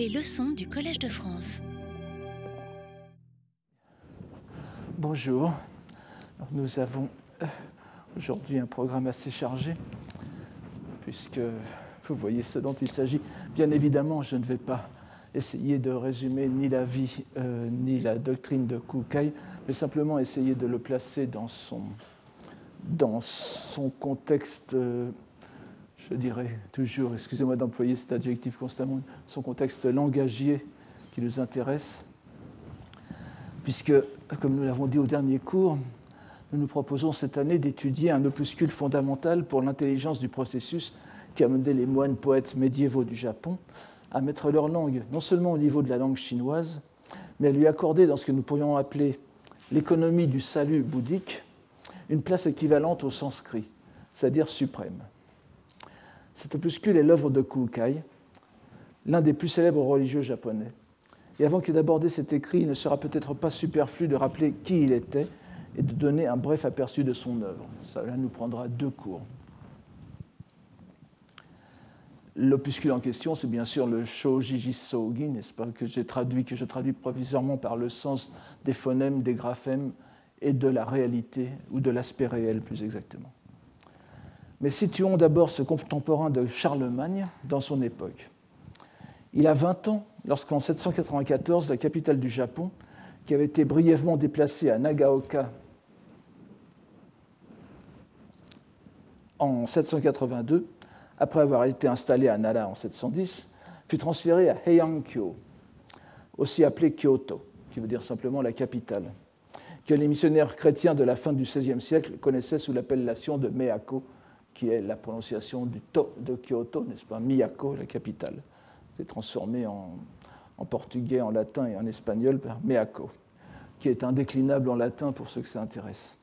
Les leçons du Collège de France. Bonjour. Nous avons euh, aujourd'hui un programme assez chargé, puisque vous voyez ce dont il s'agit. Bien évidemment, je ne vais pas essayer de résumer ni la vie euh, ni la doctrine de Kukai, mais simplement essayer de le placer dans son, dans son contexte, euh, je dirais toujours, excusez-moi d'employer cet adjectif constamment, son contexte langagier qui nous intéresse, puisque, comme nous l'avons dit au dernier cours, nous nous proposons cette année d'étudier un opuscule fondamental pour l'intelligence du processus qui a mené les moines poètes médiévaux du Japon à mettre leur langue non seulement au niveau de la langue chinoise, mais à lui accorder dans ce que nous pourrions appeler l'économie du salut bouddhique une place équivalente au sanskrit, c'est-à-dire suprême. Cet opuscule est l'œuvre de Kukai, l'un des plus célèbres religieux japonais. Et avant que d'aborder cet écrit, il ne sera peut-être pas superflu de rappeler qui il était et de donner un bref aperçu de son œuvre. Cela nous prendra deux cours. L'opuscule en question, c'est bien sûr le Shojiji Sogi, n'est-ce pas, que j'ai traduit, que je traduis provisoirement par le sens des phonèmes, des graphèmes et de la réalité, ou de l'aspect réel plus exactement. Mais situons d'abord ce contemporain de Charlemagne dans son époque. Il a 20 ans lorsqu'en 794, la capitale du Japon, qui avait été brièvement déplacée à Nagaoka en 782, après avoir été installée à Nara en 710, fut transférée à Heiankyo, aussi appelée Kyoto, qui veut dire simplement la capitale, que les missionnaires chrétiens de la fin du XVIe siècle connaissaient sous l'appellation de Meako, qui est la prononciation du to de Kyoto, n'est-ce pas? Miyako, la capitale. C'est transformé en, portugais, en latin et en espagnol par Meako, qui est un déclinable en latin pour ceux que ça intéresse.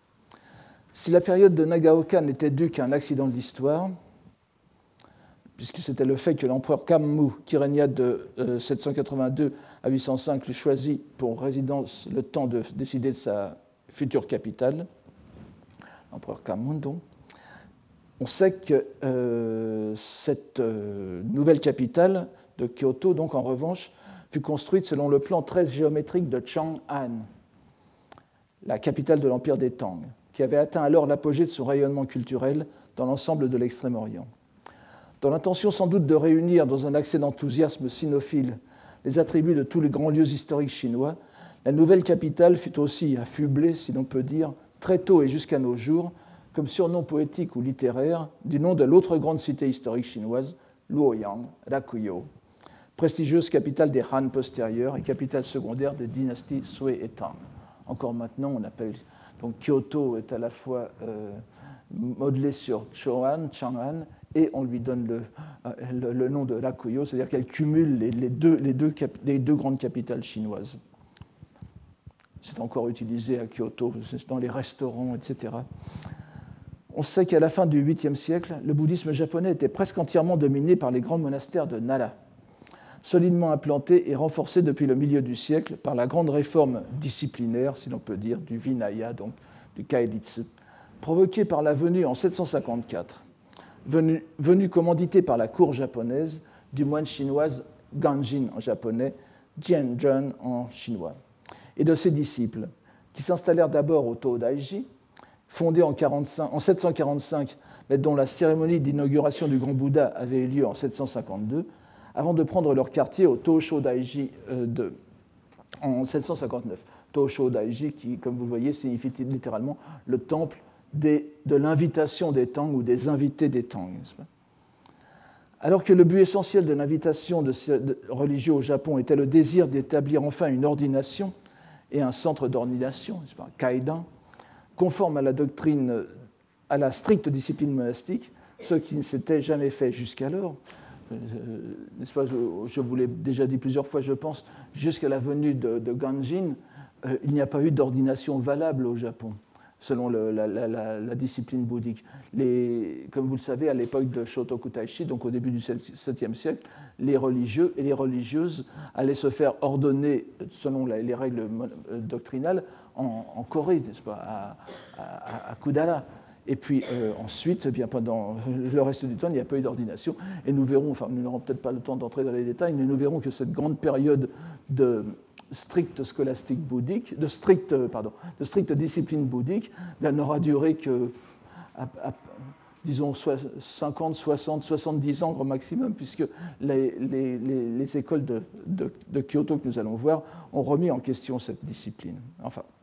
Si la période de Nagaoka n'était due qu'à un accident de l'histoire, puisque c'était le fait que l'empereur Kammu, qui régna de 782 euh, à 805, le choisit pour résidence le temps de décider de sa future capitale, l'empereur Kammu donc, on sait que euh, cette euh, nouvelle capitale de Kyoto, donc en revanche, fut construite selon le plan très géométrique de Chang'an, la capitale de l'empire des Tang qui avait atteint alors l'apogée de son rayonnement culturel dans l'ensemble de l'Extrême-Orient. Dans l'intention sans doute de réunir dans un accès d'enthousiasme sinophile les attributs de tous les grands lieux historiques chinois, la nouvelle capitale fut aussi affublée, si l'on peut dire, très tôt et jusqu'à nos jours, comme surnom poétique ou littéraire du nom de l'autre grande cité historique chinoise, Luoyang, Rakuyo, prestigieuse capitale des Han postérieurs et capitale secondaire des dynasties Sui et Tang. Encore maintenant, on appelle donc Kyoto est à la fois euh, modelé sur Chang'an, et on lui donne le, euh, le, nom de Rakuyo, c'est-à-dire qu'elle cumule les, deux, les, deux les, deux, grandes capitales chinoises. C'est encore utilisé à Kyoto, dans les restaurants, etc. On sait qu'à la fin du 8e siècle, le bouddhisme japonais était presque entièrement dominé par les grands monastères de Nara solidement implanté et renforcé depuis le milieu du siècle par la grande réforme disciplinaire, si l'on peut dire, du Vinaya, donc du Kaeditsu, provoquée par la venue en 754, venue, commanditée par la cour japonaise du moine chinoise Ganjin en japonais, Jianzhen en chinois, et de ses disciples, qui s'installèrent d'abord au Todaiji, fondé en, 45, en 745, mais dont la cérémonie d'inauguration du grand Bouddha avait eu lieu en 752, avant de prendre leur quartier au Tosho Daiji euh, de, en 759. Tosho Daiji, qui, comme vous le voyez, signifie littéralement le temple de l'invitation des Tang ou des invités des Tang. Alors que le but essentiel de l'invitation de, religieux au Japon était le désir d'établir enfin une ordination et un centre d'ordination, kaidan, conforme à la doctrine, à la stricte discipline monastique, ce qui ne s'était jamais fait jusqu'alors, euh, n'est-ce pas, je, vous l'ai déjà dit plusieurs fois, je pense, jusqu'à la venue de, Ganjin, euh, il n'y a pas eu d'ordination valable au Japon, selon la, discipline bouddhique. Comme vous le savez, à l'époque de Shotoku Taishi, donc au début du 7e siècle, les religieux et les religieuses allaient se faire ordonner, selon les règles euh, doctrinales, en, Corée, n'est-ce pas, à, Kudara. Et puis ensuite, eh bien, pendant le reste du temps, il n'y a pas eu d'ordination. Et nous verrons, enfin nous n'aurons peut-être pas le temps d'entrer dans les détails, mais nous verrons que cette grande période de stricte scolastique bouddhique, de stricte, pardon, de stricte discipline bouddhique, n'aura duré que, disons, 50, 60, 70 ans au maximum, puisque les, les, écoles de, de, Kyoto que nous allons voir ont remis en question cette discipline. Enfin, euh,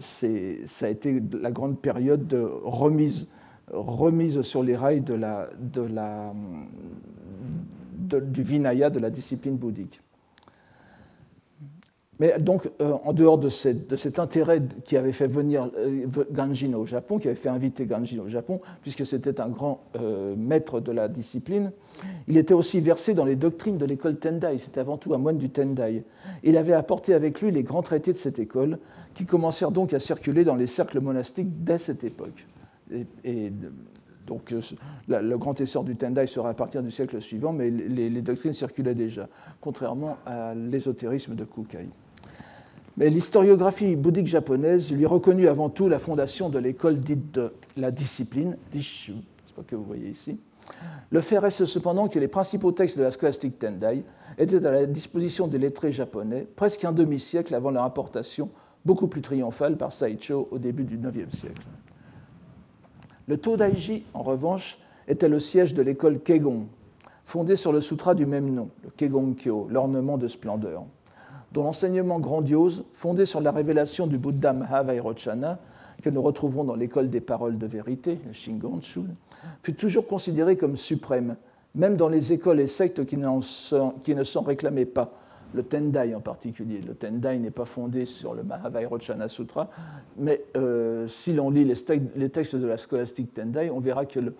ça a été la grande période de remise, remise sur les rails de la, de la, du Vinaya, de la discipline bouddhique. Mais donc, euh, en dehors de, cet intérêt qui avait fait venir euh, Ganjin au Japon, qui avait fait inviter Ganjin au Japon, puisque c'était un grand euh, maître de la discipline, il était aussi versé dans les doctrines de l'école Tendai. C'était avant tout un moine du Tendai. Il avait apporté avec lui les grands traités de cette école, qui commencèrent donc à circuler dans les cercles monastiques dès cette époque. Et, donc, le grand essor du Tendai sera à partir du siècle suivant, mais les, les doctrines circulaient déjà, contrairement à l'ésotérisme de Kukai. Mais l'historiographie bouddhique japonaise lui reconnut avant tout la fondation de l'école dite de la discipline, Dishu, c'est pas que vous voyez ici. Le fait reste cependant que les principaux textes de la scolastique Tendai étaient à la disposition des lettrés japonais presque un demi-siècle avant leur importation beaucoup plus triomphale par Saicho au début du IXe siècle. Le Todaiji, en revanche, était le siège de l'école Kegon, fondée sur le sutra du même nom, le Kegon-kyo, l'ornement de splendeur dont l'enseignement grandiose, fondé sur la révélation du Bouddha Mahavairochana, que nous retrouverons dans l'école des paroles de vérité, le Shingonchu, fut toujours considéré comme suprême, même dans les écoles et sectes qui, qui ne s'en réclamaient pas, le Tendai en particulier. Le Tendai n'est pas fondé sur le Mahavairochana Sutra, mais euh, si l'on lit les, textes de la scolastique Tendai, on verra que le,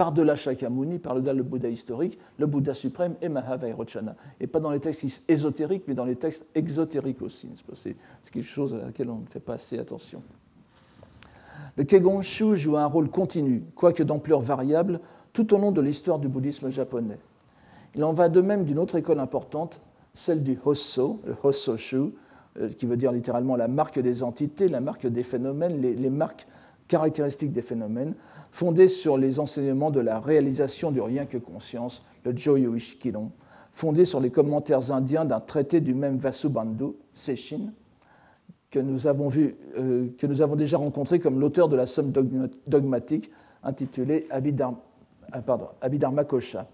par-delà Shakyamuni, par-delà le Bouddha historique, le Bouddha suprême est Mahavairochana. Et pas dans les textes ésotériques, mais dans les textes exotériques aussi. C'est quelque chose à laquelle on ne fait pas assez attention. Le Kegonshu joue un rôle continu, quoique d'ampleur variable, tout au long de l'histoire du bouddhisme japonais. Il en va de même d'une autre école importante, celle du Hosso, le Hossoshu, euh, qui veut dire littéralement la marque des entités, la marque des phénomènes, les marques caractéristiques des phénomènes, fondée sur les enseignements de la réalisation du rien que conscience, le Joyo Ishkiron, fondé sur les commentaires indiens d'un traité du même Vasubandhu, Sechin, que nous avons, vu, euh, que nous avons déjà rencontré comme l'auteur de la somme dogmatique intitulée pardon, Abhidharma Kosha,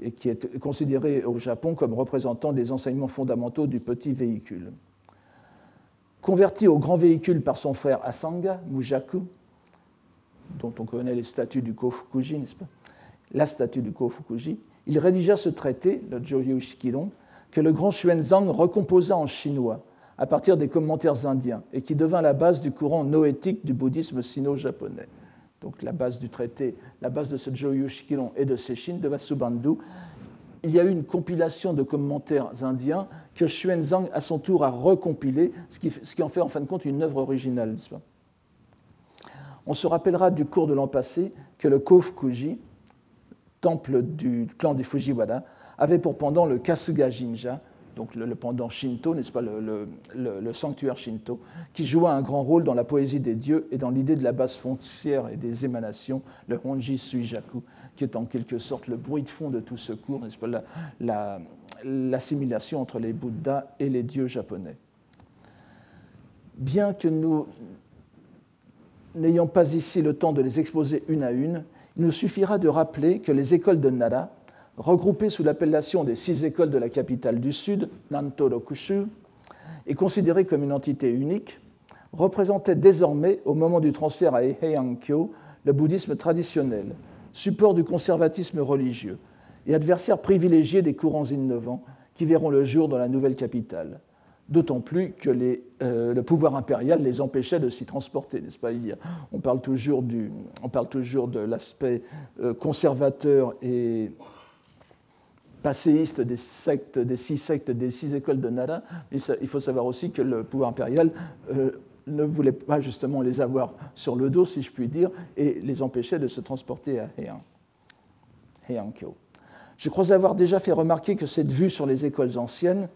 et qui est considéré au Japon comme représentant des enseignements fondamentaux du petit véhicule. Converti au grand véhicule par son frère Asanga, Mujaku, dont on connaît les statuts du Kofukuji, n'est-ce pas? La statue du Kofukuji. Il rédigea ce traité, le Shikiron, que le grand Xuanzang recomposa en chinois à partir des commentaires indiens et qui devint la base du courant noétique du bouddhisme sino-japonais. Donc la base du traité, la base de ce Shikiron et de Seshin, de Vasubandhu. Il y a eu une compilation de commentaires indiens que Xuanzang, à son tour, a recompilé, ce qui, ce qui en fait en fin de compte une œuvre originale. N'est-ce pas? On se rappellera du cours de l'an passé que le Kofukuji, temple du clan des Fujiwara, avait pour pendant le Kasuga Jinja, donc le, pendant Shinto, n'est-ce pas, le, sanctuaire Shinto, qui joua un grand rôle dans la poésie des dieux et dans l'idée de la base foncière et des émanations, le Honji Suijaku, qui est en quelque sorte le bruit de fond de tout ce cours, n'est-ce pas, l'assimilation entre les Bouddhas et les dieux japonais. Bien que nous n'ayant pas ici le temps de les exposer une à une, il nous suffira de rappeler que les écoles de Nara, regroupées sous l'appellation des six écoles de la capitale du Sud, Nanto-Rokushu, et considérées comme une entité unique, représentaient désormais, au moment du transfert à Heian-kyo, le bouddhisme traditionnel, support du conservatisme religieux et adversaire privilégié des courants innovants qui verront le jour dans la nouvelle capitale d'autant plus que euh, le pouvoir impérial les empêchait de s'y transporter, n'est-ce pas on parle, toujours du, on parle toujours de l'aspect euh, conservateur et passéiste des sectes, des six sectes, des six écoles de Nara, il faut savoir aussi que le pouvoir impérial euh, ne voulait pas justement les avoir sur le dos, si je puis dire, et les empêchait de se transporter à Heian, Heiankyo. Je crois avoir déjà fait remarquer que cette vue sur les écoles anciennes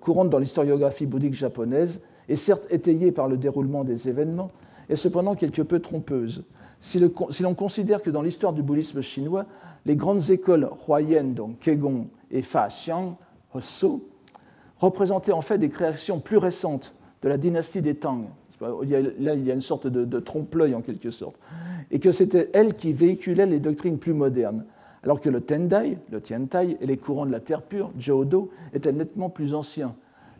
courante dans l'historiographie bouddhique japonaise, et certes étayée par le déroulement des événements, est cependant quelque peu trompeuse. Si l'on considère que dans l'histoire du bouddhisme chinois, les grandes écoles Huayan, donc Kegong et Fa Xiang, Hosso, représentaient en fait des créations plus récentes de la dynastie des Tang. là, il y a une sorte de, de trompe-l'œil en quelque sorte. Et que c'était elles qui véhiculaient les doctrines plus modernes, alors que le Tendai, le Tiantai et les courants de la terre pure, Zhou étaient nettement plus anciens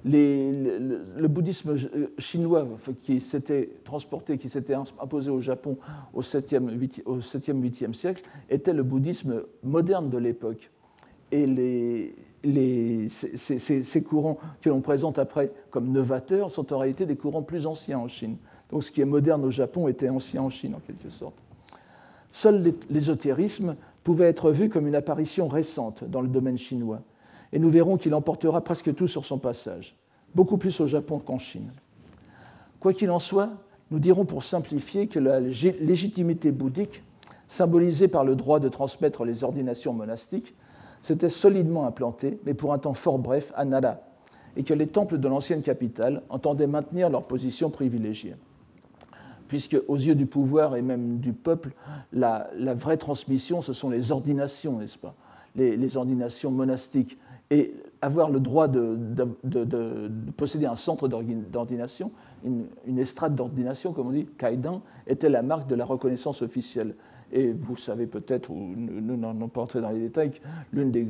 le, bouddhisme euh, chinois qui s'était transporté, qui s'était imposé au Japon au 7e, 8e, siècle, était le bouddhisme moderne de l'époque. Et les, ces, courants que l'on présente après comme novateurs sont en réalité des courants plus anciens en Chine. Donc ce qui est moderne au Japon était ancien en Chine en quelque sorte. Seul l'ésotérisme pouvait être vu comme une apparition récente dans le domaine chinois et nous verrons qu'il emportera presque tout sur son passage, beaucoup plus au Japon qu'en Chine. Quoi qu'il en soit, nous dirons pour simplifier que la légitimité bouddhique, symbolisée par le droit de transmettre les ordinations monastiques, s'était solidement implantée, mais pour un temps fort bref, à Nara, et que les temples de l'ancienne capitale entendaient maintenir leur position privilégiée. Puisque, aux yeux du pouvoir et même du peuple, la, vraie transmission, ce sont les ordinations, n'est-ce pas? Les, ordinations monastiques et avoir le droit de, posséder un centre d'ordination, une, estrade d'ordination, comme on dit, Kaidan, était la marque de la reconnaissance officielle. Et vous savez peut-être, ou nous n'allons pas entrer dans les détails, l'une des,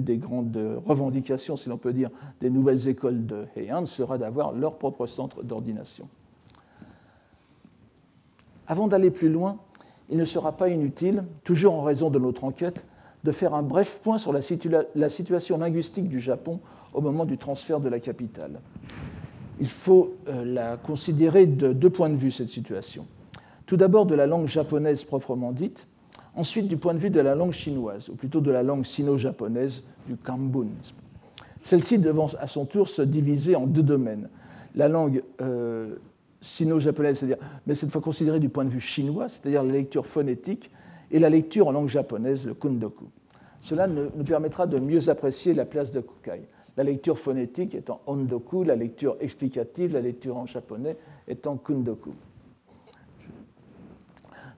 des, grandes revendications, si l'on peut dire, des nouvelles écoles de Heian sera d'avoir leur propre centre d'ordination. Avant d'aller plus loin, il ne sera pas inutile, toujours en raison de notre enquête, de faire un bref point sur la, situation linguistique du Japon au moment du transfert de la capitale. Il faut euh, la considérer de deux points de vue, cette situation. Tout d'abord de la langue japonaise proprement dite, ensuite du point de vue de la langue chinoise, ou plutôt de la langue sino-japonaise du Kambun. Celle-ci devant à son tour se diviser en deux domaines. La langue euh, sino-japonaise, c'est-à-dire, mais cette fois considérée du point de vue chinois, c'est-à-dire la lecture phonétique, et la lecture en langue japonaise, le kundoku. Cela nous permettra de mieux apprécier la place de Kukai. La lecture phonétique étant ondoku, la lecture explicative, la lecture en japonais étant kundoku.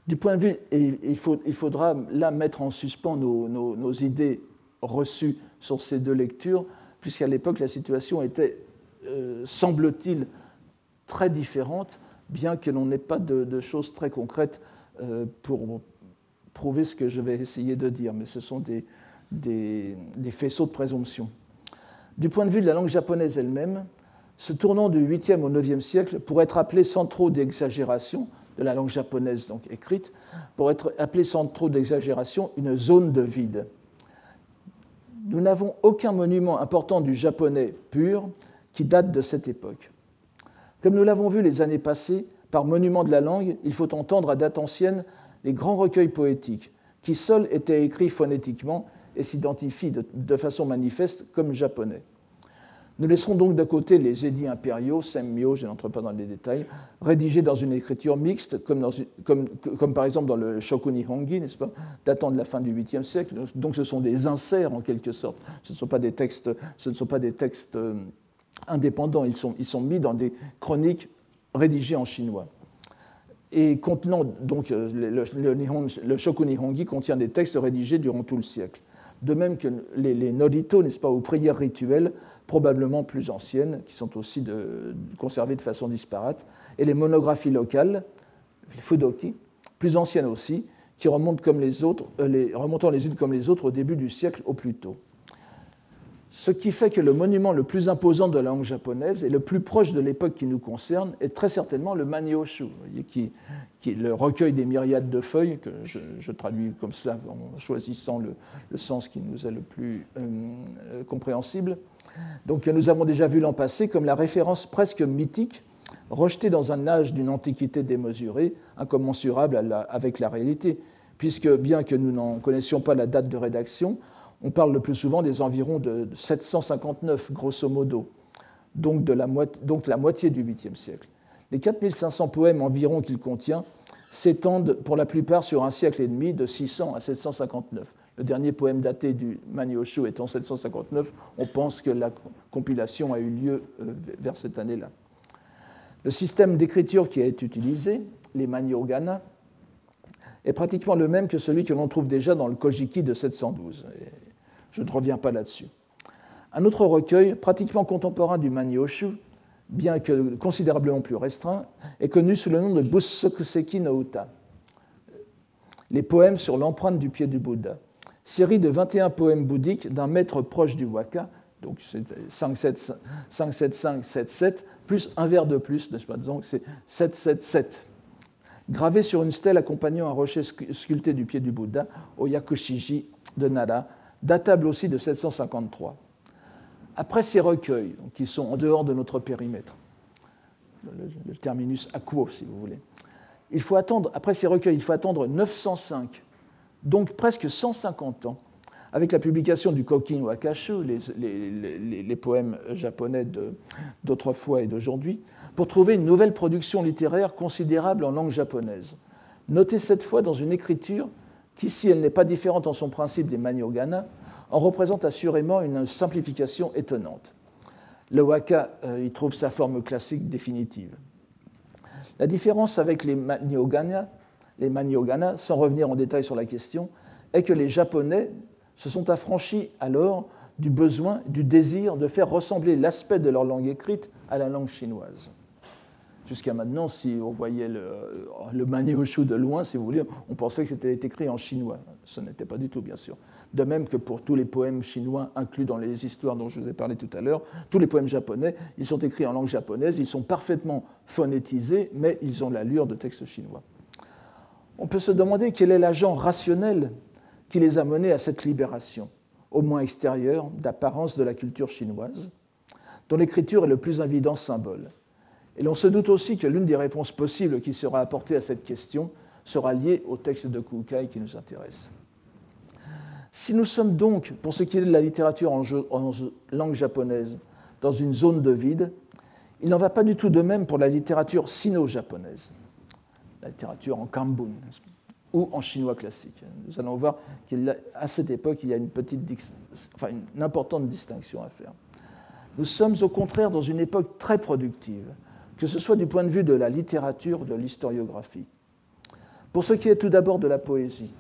Du point de vue, il, faudra là mettre en suspens nos, idées reçues sur ces deux lectures, puisqu'à l'époque la situation était, euh, semble-t-il, très différente, bien que l'on n'ait pas de, choses très concrètes euh, pour, prouver ce que je vais essayer de dire, mais ce sont des, des, faisceaux de présomption. Du point de vue de la langue japonaise elle-même, ce tournant du 8e au 9e siècle pourrait être appelé sans trop d'exagération, de la langue japonaise donc écrite, pour être appelé sans trop d'exagération une zone de vide. Nous n'avons aucun monument important du japonais pur qui date de cette époque. Comme nous l'avons vu les années passées, par monument de la langue, il faut entendre à date ancienne les grands recueils poétiques, qui seuls étaient écrits phonétiquement et s'identifient de, façon manifeste comme japonais. Nous laisserons donc de côté les édits impériaux, semmyo, je n'entre pas dans les détails, rédigés dans une écriture mixte, comme, par exemple dans le Shokuni Hongi, n'est-ce pas, datant de la fin du 8e siècle. Donc ce sont des inserts en quelque sorte. Ce ne sont pas des textes, ce ne sont pas des textes euh, indépendants, ils sont, mis dans des chroniques rédigées en chinois et contenant donc euh, le, le, Shokuni Hongi contient des textes rédigés durant tout le siècle. De même que les, les n'est-ce pas, aux prières rituelles, probablement plus anciennes, qui sont aussi conservées de façon disparate, et les monographies locales, les fudoki, plus anciennes aussi, qui remontent comme les autres, euh, remontant les unes comme les autres au début du siècle au plus tôt. Ce qui fait que le monument le plus imposant de la langue japonaise et le plus proche de l'époque qui nous concerne est très certainement le Manyoshu, qui, qui, est le recueil des myriades de feuilles, que je, traduis comme cela en choisissant le, sens qui nous est le plus euh, euh, compréhensible. Donc, nous avons déjà vu l'an passé comme la référence presque mythique, rejetée dans un âge d'une antiquité démesurée, incommensurable avec la réalité, puisque bien que nous n'en connaissions pas la date de rédaction, on parle le plus souvent des environs de 759, grosso modo, donc, la, moitié, du 8e siècle. Les 4500 poèmes environ qu'il contient s'étendent pour la plupart sur un siècle et demi, de 600 à 759. Le dernier poème daté du Manioshu étant 759, on pense que la compilation a eu lieu euh, vers cette année-là. Le système d'écriture qui été utilisé, les Maniogana, est pratiquement le même que celui que l'on trouve déjà dans le Kojiki de 712. Je ne reviens pas là-dessus. Un autre recueil, pratiquement contemporain du Manyoshu, bien que considérablement plus restreint, est connu sous le nom de Bussokuseki no Uta, les poèmes sur l'empreinte du pied du Bouddha, série de 21 poèmes bouddhiques d'un maître proche du waka, donc 5, 7, 5, 7, 5, 7, 7, plus un vers de plus, n'est-ce pas? Donc c'est 7, 7, 7. Gravé sur une stèle accompagnant un rocher sculpté du pied du Bouddha, au Yakushiji de Nara, datable aussi de 753. Après ces recueils, qui sont en dehors de notre périmètre, le, terminus aquo, si vous voulez, il faut attendre, après ces recueils, il faut attendre 905, donc presque 150 ans, avec la publication du Kokin Wakashu, les, les, poèmes japonais d'autrefois et d'aujourd'hui, pour trouver une nouvelle production littéraire considérable en langue japonaise. Notée cette fois dans une écriture qui, si elle n'est pas différente en son principe des Maniogana, en représente assurément une simplification étonnante. Le waka euh, y trouve sa forme classique définitive. La différence avec les maniogana, les maniogana, sans revenir en détail sur la question, est que les Japonais se sont affranchis alors du besoin, du désir de faire ressembler l'aspect de leur langue écrite à la langue chinoise. Jusqu'à maintenant, si on voyait le, le de loin, si vous voulez, on pensait que c'était écrit en chinois. Ce n'était pas du tout, bien sûr. De même que pour tous les poèmes chinois inclus dans les histoires dont je vous ai parlé tout à l'heure, tous les poèmes japonais, ils sont écrits en langue japonaise, ils sont parfaitement phonétisés, mais ils ont l'allure de textes chinois. On peut se demander quel est l'agent rationnel qui les a menés à cette libération, au moins extérieure, d'apparence de la culture chinoise, dont l'écriture est le plus évident symbole. Et l'on se doute aussi que l'une des réponses possibles qui sera apportée à cette question sera liée au texte de Kukai qui nous intéresse. Si nous sommes donc, pour ce qui est de la littérature en, langue japonaise, dans une zone de vide, il n'en va pas du tout de même pour la littérature sino-japonaise, la littérature en kambun ou en chinois classique. Nous allons voir qu'à cette époque, il y a une, petite, une importante distinction à faire. Nous sommes au contraire dans une époque très productive, que ce soit du point de vue de la littérature de l'historiographie. Pour ce qui est tout d'abord de la poésie,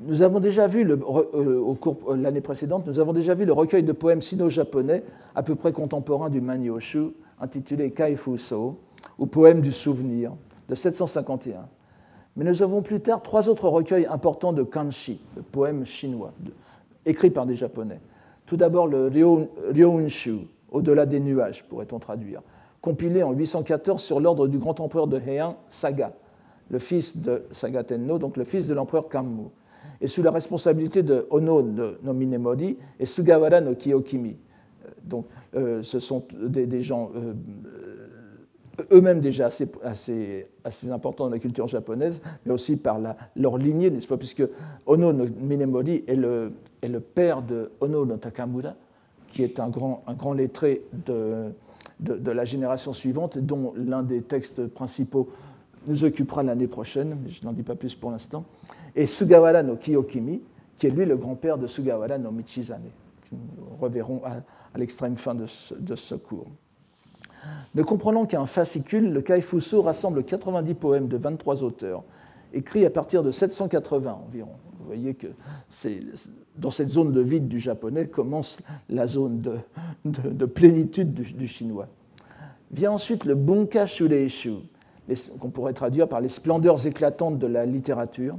nous avons déjà vu, euh, au cours euh, l'année précédente, nous avons déjà vu le recueil de poèmes sino-japonais à peu près contemporain du Manyoshu, intitulé Kaifuso, ou Poème du souvenir, de 751. Mais nous avons plus tard trois autres recueils importants de kanshi, de poèmes chinois, écrits par des Japonais. Tout d'abord le Ryounshu, Au-delà des nuages, pourrait-on traduire, compilé en 814 sur l'ordre du grand empereur de Heian, Saga, le fils de Saga Tenno, donc le fils de l'empereur Kammu et sous la responsabilité de Ono no Minemori et Sugawara no Kiyokimi. Euh, donc, euh, ce sont des, gens euh, eux-mêmes déjà assez, assez, assez, importants dans la culture japonaise, mais aussi par leur lignée, n'est-ce pas, puisque Ono no Minemori est le, est le père de Ono no Takamura, qui est un grand, un grand lettré de, de, de la génération suivante, dont l'un des textes principaux nous occupera l'année prochaine, mais je n'en dis pas plus pour l'instant et Sugawara no Kiyokimi, qui est lui le grand-père de Sugawara no Michizane, que nous reverrons à, l'extrême fin de ce, cours. Ne comprenons qu'un fascicule, le Kaifuso rassemble 90 poèmes de 23 auteurs, écrits à partir de 780 environ. Vous voyez que dans cette zone de vide du japonais commence la zone de, plénitude du, chinois. Vient ensuite le Bunka Shureishu, qu'on pourrait traduire par les splendeurs éclatantes de la littérature,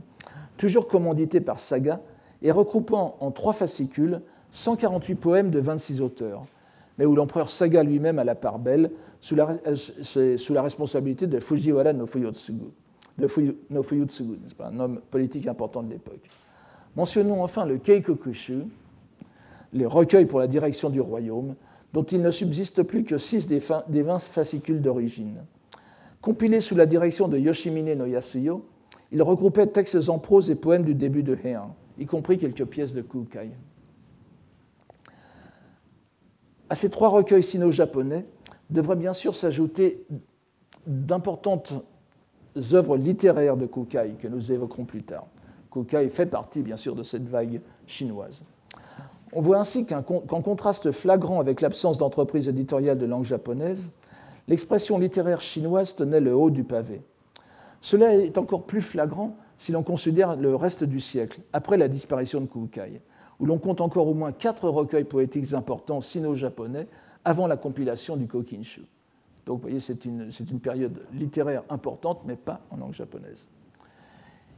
toujours commandité par Saga, et regroupant en trois fascicules 148 poèmes de 26 auteurs, mais où l'empereur Saga lui-même a la part belle, sous la, sous la responsabilité de Fujiwara no Fuyotsugu, de no Fuyotsugu, un homme politique important de l'époque. Mentionnons enfin le Keikokushu, les recueils pour la direction du royaume, dont il ne subsiste plus que six des, des 20 fascicules d'origine. Compilés sous la direction de Yoshimine no Yasuyo, il regroupait textes en prose et poèmes du début de Heian, y compris quelques pièces de Kukai. À ces trois recueils sino-japonais devraient bien sûr s'ajouter d'importantes œuvres littéraires de Kukai que nous évoquerons plus tard. Kukai fait partie, bien sûr, de cette vague chinoise. On voit ainsi qu'en contraste flagrant avec l'absence d'entreprise éditoriale de langue japonaise, l'expression littéraire chinoise tenait le haut du pavé. Cela est encore plus flagrant si l'on considère le reste du siècle, après la disparition de Kukai, où l'on compte encore au moins quatre recueils poétiques importants sino-japonais avant la compilation du Kokinshu. Donc vous voyez, c'est une, une, période littéraire importante, mais pas en langue japonaise.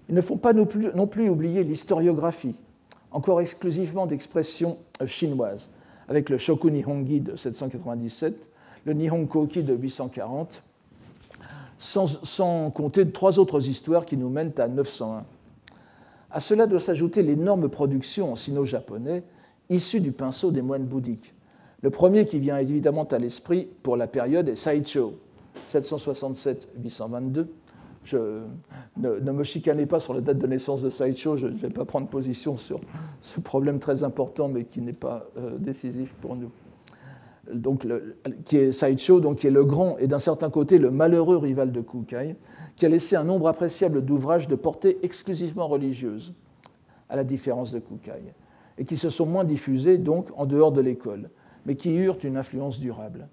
Il ne faut pas non plus, non plus oublier l'historiographie, encore exclusivement d'expression euh, chinoise, avec le Shoku Nihongi de 797, le Nihon Koki de 840, sans, sans, compter trois autres histoires qui nous mènent à 901. À cela doit s'ajouter l'énorme production en sino-japonais issue du pinceau des moines bouddhiques. Le premier qui vient évidemment à l'esprit pour la période est Saicho, 767-822, je, ne, me chicanez pas sur la date de naissance de Saicho, je ne vais pas prendre position sur ce problème très important, mais qui n'est pas euh, décisif pour nous. Donc, qui est Saicho, donc, qui est le grand et d'un certain côté le malheureux rival de Kukai, qui a laissé un nombre appréciable d'ouvrages de portée exclusivement religieuse, à la différence de Kukai, et qui se sont moins diffusés donc en dehors de l'école, mais qui eurent une influence durable.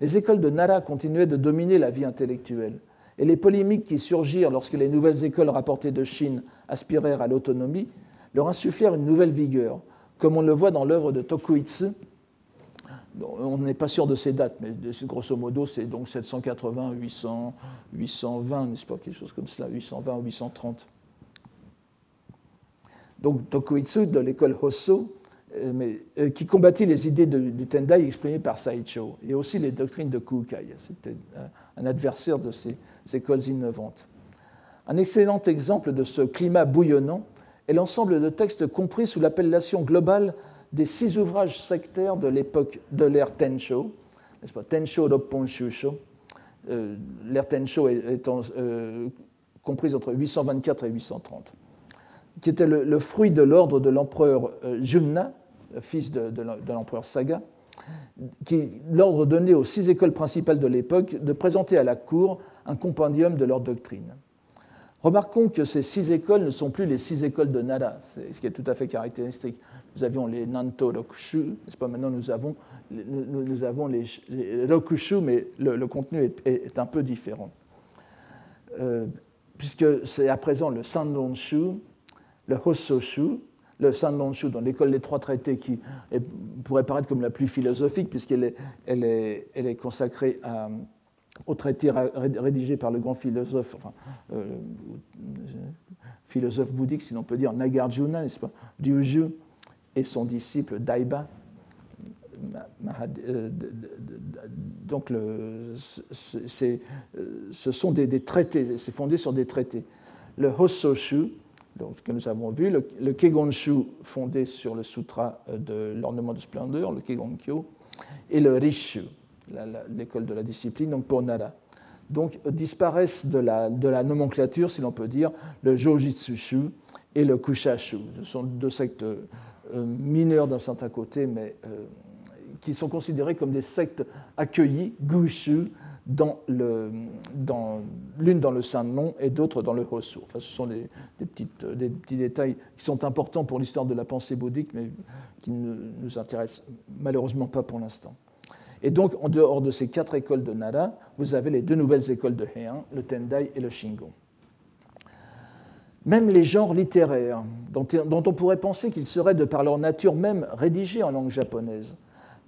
Les écoles de Nara continuaient de dominer la vie intellectuelle et les polémiques qui surgirent lorsque les nouvelles écoles rapportées de Chine aspirèrent à l'autonomie leur insufflèrent une nouvelle vigueur, comme on le voit dans l'œuvre de Tokuitsu. On n'est pas sûr de ces dates, mais grosso modo, c'est donc 780, 800, 820, n'est-ce pas, quelque chose comme cela, 820 ou 830. Donc Tokuitsu de l'école Hosso, euh, euh, qui combattit les idées du Tendai exprimées par Saicho et aussi les doctrines de Kukai. C'était un adversaire de ces écoles innovantes. Un excellent exemple de ce climat bouillonnant est l'ensemble de textes compris sous l'appellation globale des six ouvrages sectaires de l'époque de l'ère Tensho, n'est-ce pas Roppon Shusho, euh, l'ère Tensho étant euh, comprise entre 824 et 830, qui était le, fruit de l'ordre de l'empereur euh, Jumna, fils de l'empereur Saga, qui l'ordre donné aux six écoles principales de l'époque de présenter à la cour un compendium de leur doctrine. Remarquons que ces six écoles ne sont plus les six écoles de Nara, ce qui est tout à fait caractéristique. Nous avions les Nanto Rokushu, n'est-ce pas Maintenant, nous avons, nous, avons les, Rokushu, mais le, contenu est, un peu différent. Euh, puisque c'est à présent le Sandonshu, le Hososhu, le Sanlonshu, dans l'école des trois traités, qui pourrait paraître comme la plus philosophique, puisqu'elle est, elle est, elle est, consacrée au traité rédigé par le grand philosophe, enfin, euh, philosophe bouddhique, si l'on peut dire, Nagarjuna, n'est-ce pas, Ryuju, son disciple Daiba. Euh, donc, le, euh, ce sont des, traités, c'est fondé sur des traités. Le Hososhu, donc, que nous avons vu, le, le Kegonshu fondé sur le sutra euh, de l'ornement de splendeur, le Kegonkyo, et le Rishu, l'école de la discipline, donc pour. Donc disparaissent de la, de la nomenclature, si l'on peut dire, le Jojitsushu et le Kushashu. Ce sont deux sectes euh, mineures d'un certain côté, mais euh, qui sont considérées comme des sectes accueillies, Gushu, dans l'une dans, le saint nom et d'autres dans le Hosu. Enfin, ce sont des, petites, des, petits détails qui sont importants pour l'histoire de la pensée bouddhique, mais qui ne nous intéressent malheureusement pas pour l'instant. Et donc, en dehors de ces quatre écoles de Nara, vous avez les deux nouvelles écoles de Heian, le Tendai et le Shingon. Même les genres littéraires, dont, on pourrait penser qu'ils seraient de par leur nature même rédigés en langue japonaise,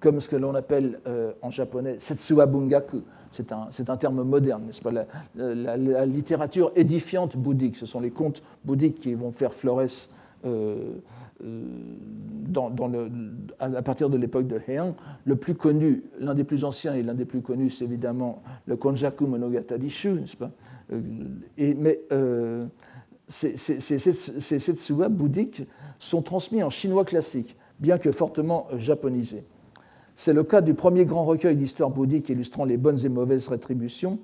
comme ce que l'on appelle euh, en japonais Setsuwa Bungaku, c'est un, terme moderne, n'est-ce pas? La, littérature édifiante bouddhique, ce sont les contes bouddhiques qui vont faire florès euh, euh, à partir de l'époque de Heian. Le plus connu, l'un des plus anciens et l'un des plus connus, c'est évidemment le Konjaku Monogatari Shu, n'est-ce pas? Mais ces, ces, bouddhiques sont transmis en chinois classique, bien que fortement japonisés. C'est le cas du premier grand recueil d'histoire bouddhique illustrant les bonnes et mauvaises rétributions,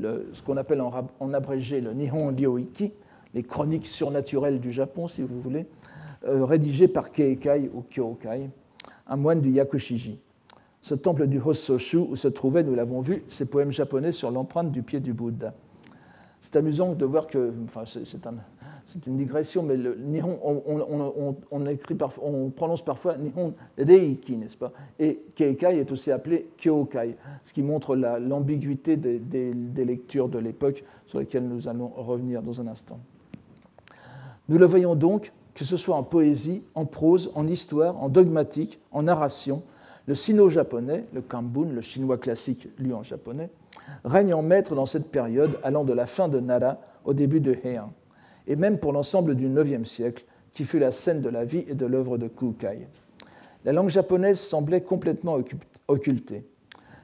ce qu'on appelle en, abrégé le Nihon Ryoiki, les chroniques surnaturelles du Japon, si vous voulez, euh, rédigé par Keikai ou Kyokai, un moine du Yakushiji. Ce temple du Hososhu où se trouvaient, nous l'avons vu, ces poèmes japonais sur l'empreinte du pied du Bouddha. C'est amusant de voir que, enfin, c'est un, c'est une digression, mais Nihon, on, on prononce parfois Nihon Reiki, n'est-ce pas? Et Keikai est aussi appelé Kyokai, ce qui montre l'ambiguïté des, des, lectures de l'époque sur lesquelles nous allons revenir dans un instant. Nous le voyons donc, que ce soit en poésie, en prose, en histoire, en dogmatique, en narration, le sino-japonais, le kambun, le chinois classique lu en japonais, règne en maître dans cette période allant de la fin de Nara au début de Heian, et même pour l'ensemble du IXe siècle, qui fut la scène de la vie et de l'œuvre de Kukai. La langue japonaise semblait complètement occultée.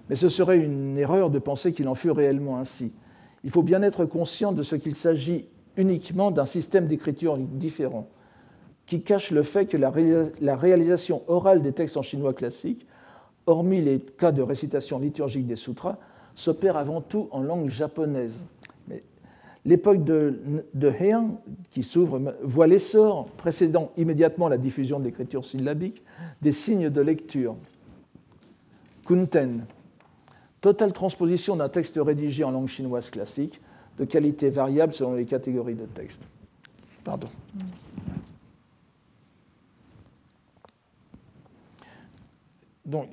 Mais ce serait une erreur de penser qu'il en fût réellement ainsi. Il faut bien être conscient de ce qu'il s'agit uniquement d'un système d'écriture différent, qui cache le fait que la réalisation orale des textes en chinois classique hormis les cas de récitation liturgique des sutras, s'opère avant tout en langue japonaise. L'époque de, de, Heian, qui s'ouvre, voit l'essor, précédant immédiatement la diffusion de l'écriture syllabique, des signes de lecture. Kunten, totale transposition d'un texte rédigé en langue chinoise classique, de qualité variable selon les catégories de texte. Pardon. donc,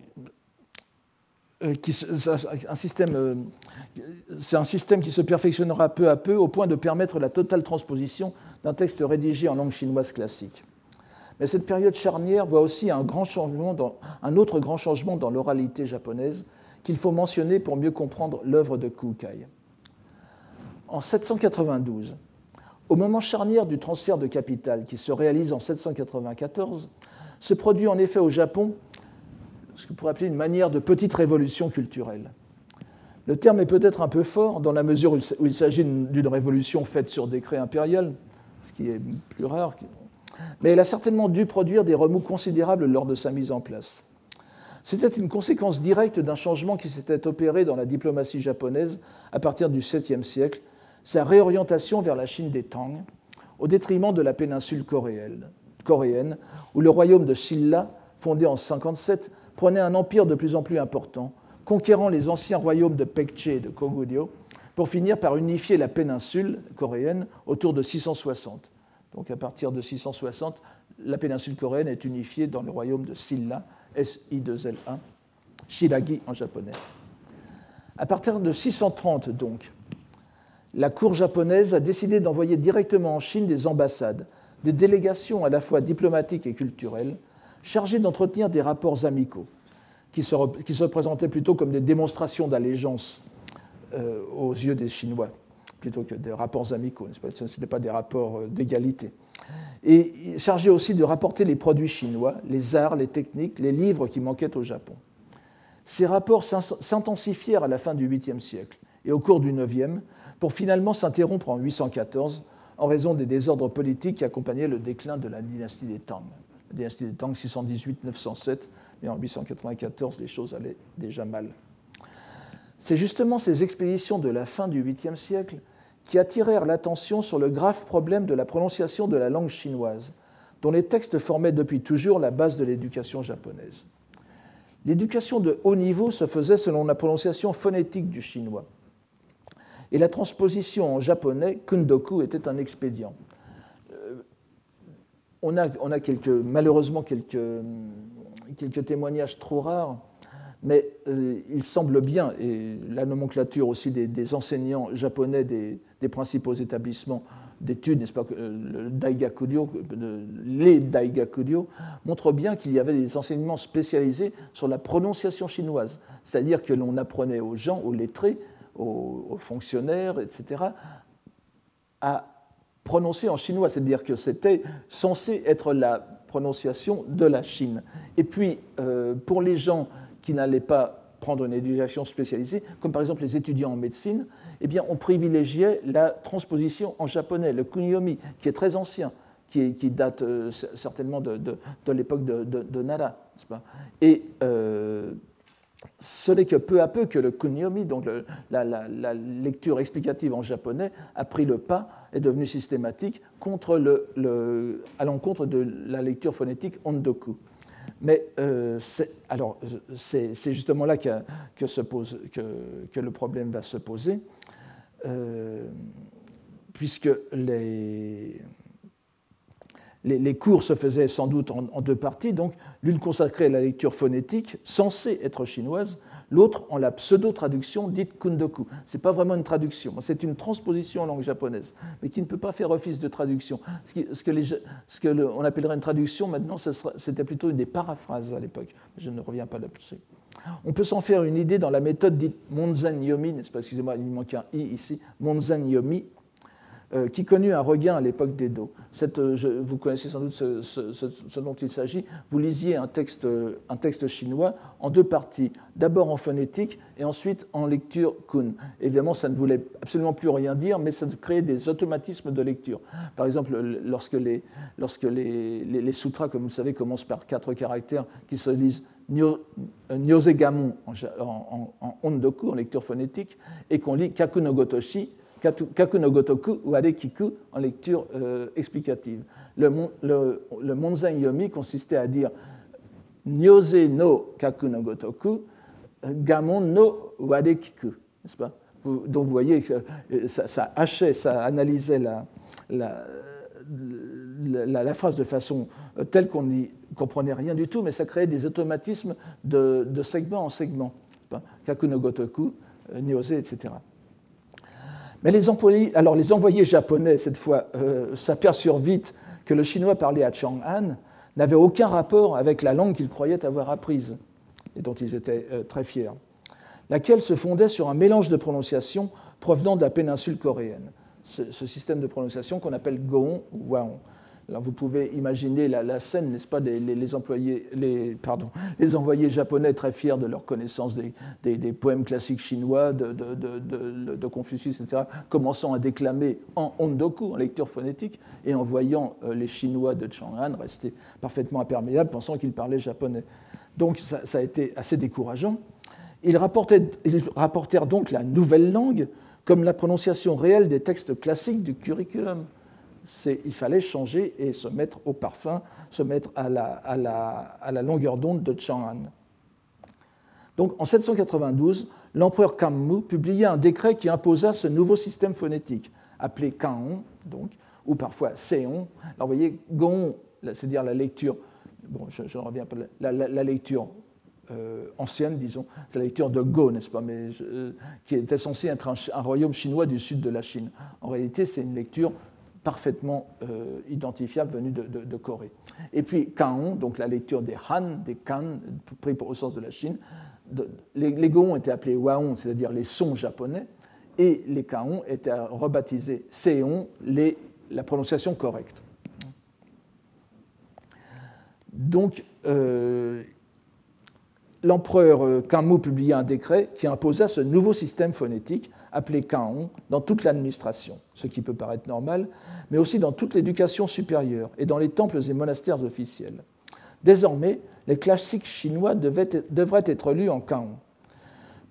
euh, euh, c'est un système qui se perfectionnera peu à peu au point de permettre la totale transposition d'un texte rédigé en langue chinoise classique. Mais cette période charnière voit aussi un, un autre grand changement dans l'oralité japonaise qu'il faut mentionner pour mieux comprendre l'œuvre de Kukai. En 792, au moment charnière du transfert de capital qui se réalise en 794, se produit en effet au Japon ce qu'on pourrait appeler une manière de petite révolution culturelle. Le terme est peut-être un peu fort dans la mesure où il s'agit d'une révolution faite sur décret impérial, ce qui est plus rare, mais elle a certainement dû produire des remous considérables lors de sa mise en place. C'était une conséquence directe d'un changement qui s'était opéré dans la diplomatie japonaise à partir du 7e siècle, sa réorientation vers la Chine des Tang, au détriment de la péninsule coréenne, où le royaume de Silla, fondé en 57, prenait un empire de plus en plus important, conquérant les anciens royaumes de Pekche et de Koguryo, pour finir par unifier la péninsule coréenne autour de 660. Donc à partir de 660, la péninsule coréenne est unifiée dans le royaume de Silla, S-I-2-L-1, Shiragi en japonais. À partir de 630, donc, la cour japonaise a décidé d'envoyer directement en Chine des ambassades, des délégations à la fois diplomatiques et culturelles, chargé d'entretenir des rapports amicaux, qui se, présentaient plutôt comme des démonstrations d'allégeance euh, aux yeux des Chinois, plutôt que des rapports amicaux. Ce n'étaient pas des rapports euh, d'égalité. Et chargé aussi de rapporter les produits chinois, les arts, les techniques, les livres qui manquaient au Japon. Ces rapports s'intensifièrent à la fin du 8e siècle et au cours du 9e, pour finalement s'interrompre en 814 en raison des désordres politiques qui accompagnaient le déclin de la dynastie des Tang dynastie des Tang 618-907, mais en 894, les choses allaient déjà mal. C'est justement ces expéditions de la fin du 8e siècle qui attirèrent l'attention sur le grave problème de la prononciation de la langue chinoise, dont les textes formaient depuis toujours la base de l'éducation japonaise. L'éducation de haut niveau se faisait selon la prononciation phonétique du chinois. Et la transposition en japonais, kundoku, était un expédient on a, malheureusement quelques, témoignages trop rares, mais euh, il semble bien, et la nomenclature aussi des, enseignants japonais des, principaux établissements d'études, n'est-ce pas, le Daigakudio, les Daigakudio, montrent bien qu'il y avait des enseignements spécialisés sur la prononciation chinoise, c'est-à-dire que l'on apprenait aux gens, aux lettrés, aux fonctionnaires, etc., à prononcé en chinois, c'est-à-dire que c'était censé être la prononciation de la Chine. Et puis, euh, pour les gens qui n'allaient pas prendre une éducation spécialisée, comme par exemple les étudiants en médecine, eh bien, on privilégiait la transposition en japonais, le kunyomi, qui est très ancien, qui, date euh, certainement de, l'époque de, Nara. Pas? Et euh, ce n'est que peu à peu que le kunyomi, donc la, lecture explicative en japonais, a pris le pas, est devenu systématique contre le, à l'encontre de la lecture phonétique ondoku. Mais euh, c'est, justement là que, se pose, que, le problème va se poser, euh, puisque les, les, cours se faisaient sans doute en, deux parties, donc l'une consacrée à la lecture phonétique, censée être chinoise, l'autre en la pseudo-traduction dite kundoku. Ce n'est pas vraiment une traduction, c'est une transposition en langue japonaise, mais qui ne peut pas faire office de traduction. Ce, que, ce que on appellerait une traduction, maintenant, c'était plutôt une des paraphrases à l'époque. Je ne reviens pas là-dessus. On peut s'en faire une idée dans la méthode dite Monzen Yomi, Excusez-moi, il manque un i ici. Monzen Yomi, qui connut un regain à l'époque d'Edo. Euh, vous connaissez sans doute ce, dont il s'agit. Vous lisiez un texte, un texte chinois en deux parties, d'abord en phonétique et ensuite en lecture kun. Évidemment, ça ne voulait absolument plus rien dire, mais ça créait des automatismes de lecture. Par exemple, lorsque les, lorsque les, les, sutras, comme vous le savez, commencent par quatre caractères qui se lisent Nyosegamon en, en, en, ondoku, en lecture phonétique, et qu'on lit Kakunogotoshi Kaku no Gotoku ou Arekiku en lecture euh, explicative. Le, le, Monzen Yomi consistait à dire Nyose no Kaku no Gotoku, Gamon no Wadekiku, n'est-ce pas? Donc vous voyez que euh, ça, hachait, ça analysait la, phrase de façon euh, telle qu'on n'y comprenait rien du tout, mais ça créait des automatismes de, de segment en segment. Kaku no Gotoku, Nyose, etc. Mais les, envoyés japonais, cette fois, euh, s'aperçurent vite que le chinois parlé à Chang'an n'avait aucun rapport avec la langue qu'ils croyaient avoir apprise et dont ils étaient euh, très fiers, laquelle se fondait sur un mélange de prononciations provenant de la péninsule coréenne. Ce, ce système de prononciation qu'on appelle Goon ou Waon. Alors vous pouvez imaginer la, scène, n'est-ce pas, des, les, employés, les, pardon, les envoyés japonais très fiers de leur connaissance des, poèmes classiques chinois, de, Confucius, etc., commençant à déclamer en ondoku, en lecture phonétique, et en voyant euh, les Chinois de Chang'an rester parfaitement imperméables, pensant qu'ils parlaient japonais. Donc ça, a été assez décourageant. Ils rapportèrent donc la nouvelle langue comme la prononciation réelle des textes classiques du curriculum il fallait changer et se mettre au parfum, se mettre à la, longueur d'onde de Chang'an. Donc en 792, l'empereur Kammu publia un décret qui imposa ce nouveau système phonétique, appelé Kaon, donc, ou parfois Seon. Alors vous voyez, Gon, c'est-à-dire la lecture, bon, je, reviens pas, la, lecture euh, ancienne, disons, c'est la lecture de Go, n'est-ce pas, mais euh, qui était censé être un, royaume chinois du sud de la Chine. En réalité, c'est une lecture parfaitement euh, identifiable venu de, Corée. Et puis Kaon, donc la lecture des Han, des Kan, pris au sens de la Chine. les, les Goon étaient appelés Waon, c'est-à-dire les sons japonais, et les Kaon étaient rebaptisés Seon, la prononciation correcte. Donc, euh, l'empereur euh, Kanmu publia un décret qui imposa ce nouveau système phonétique appelé Kaon dans toute l'administration, ce qui peut paraître normal, mais aussi dans toute l'éducation supérieure et dans les temples et monastères officiels. Désormais, les classiques chinois devraient être lus en Kaon.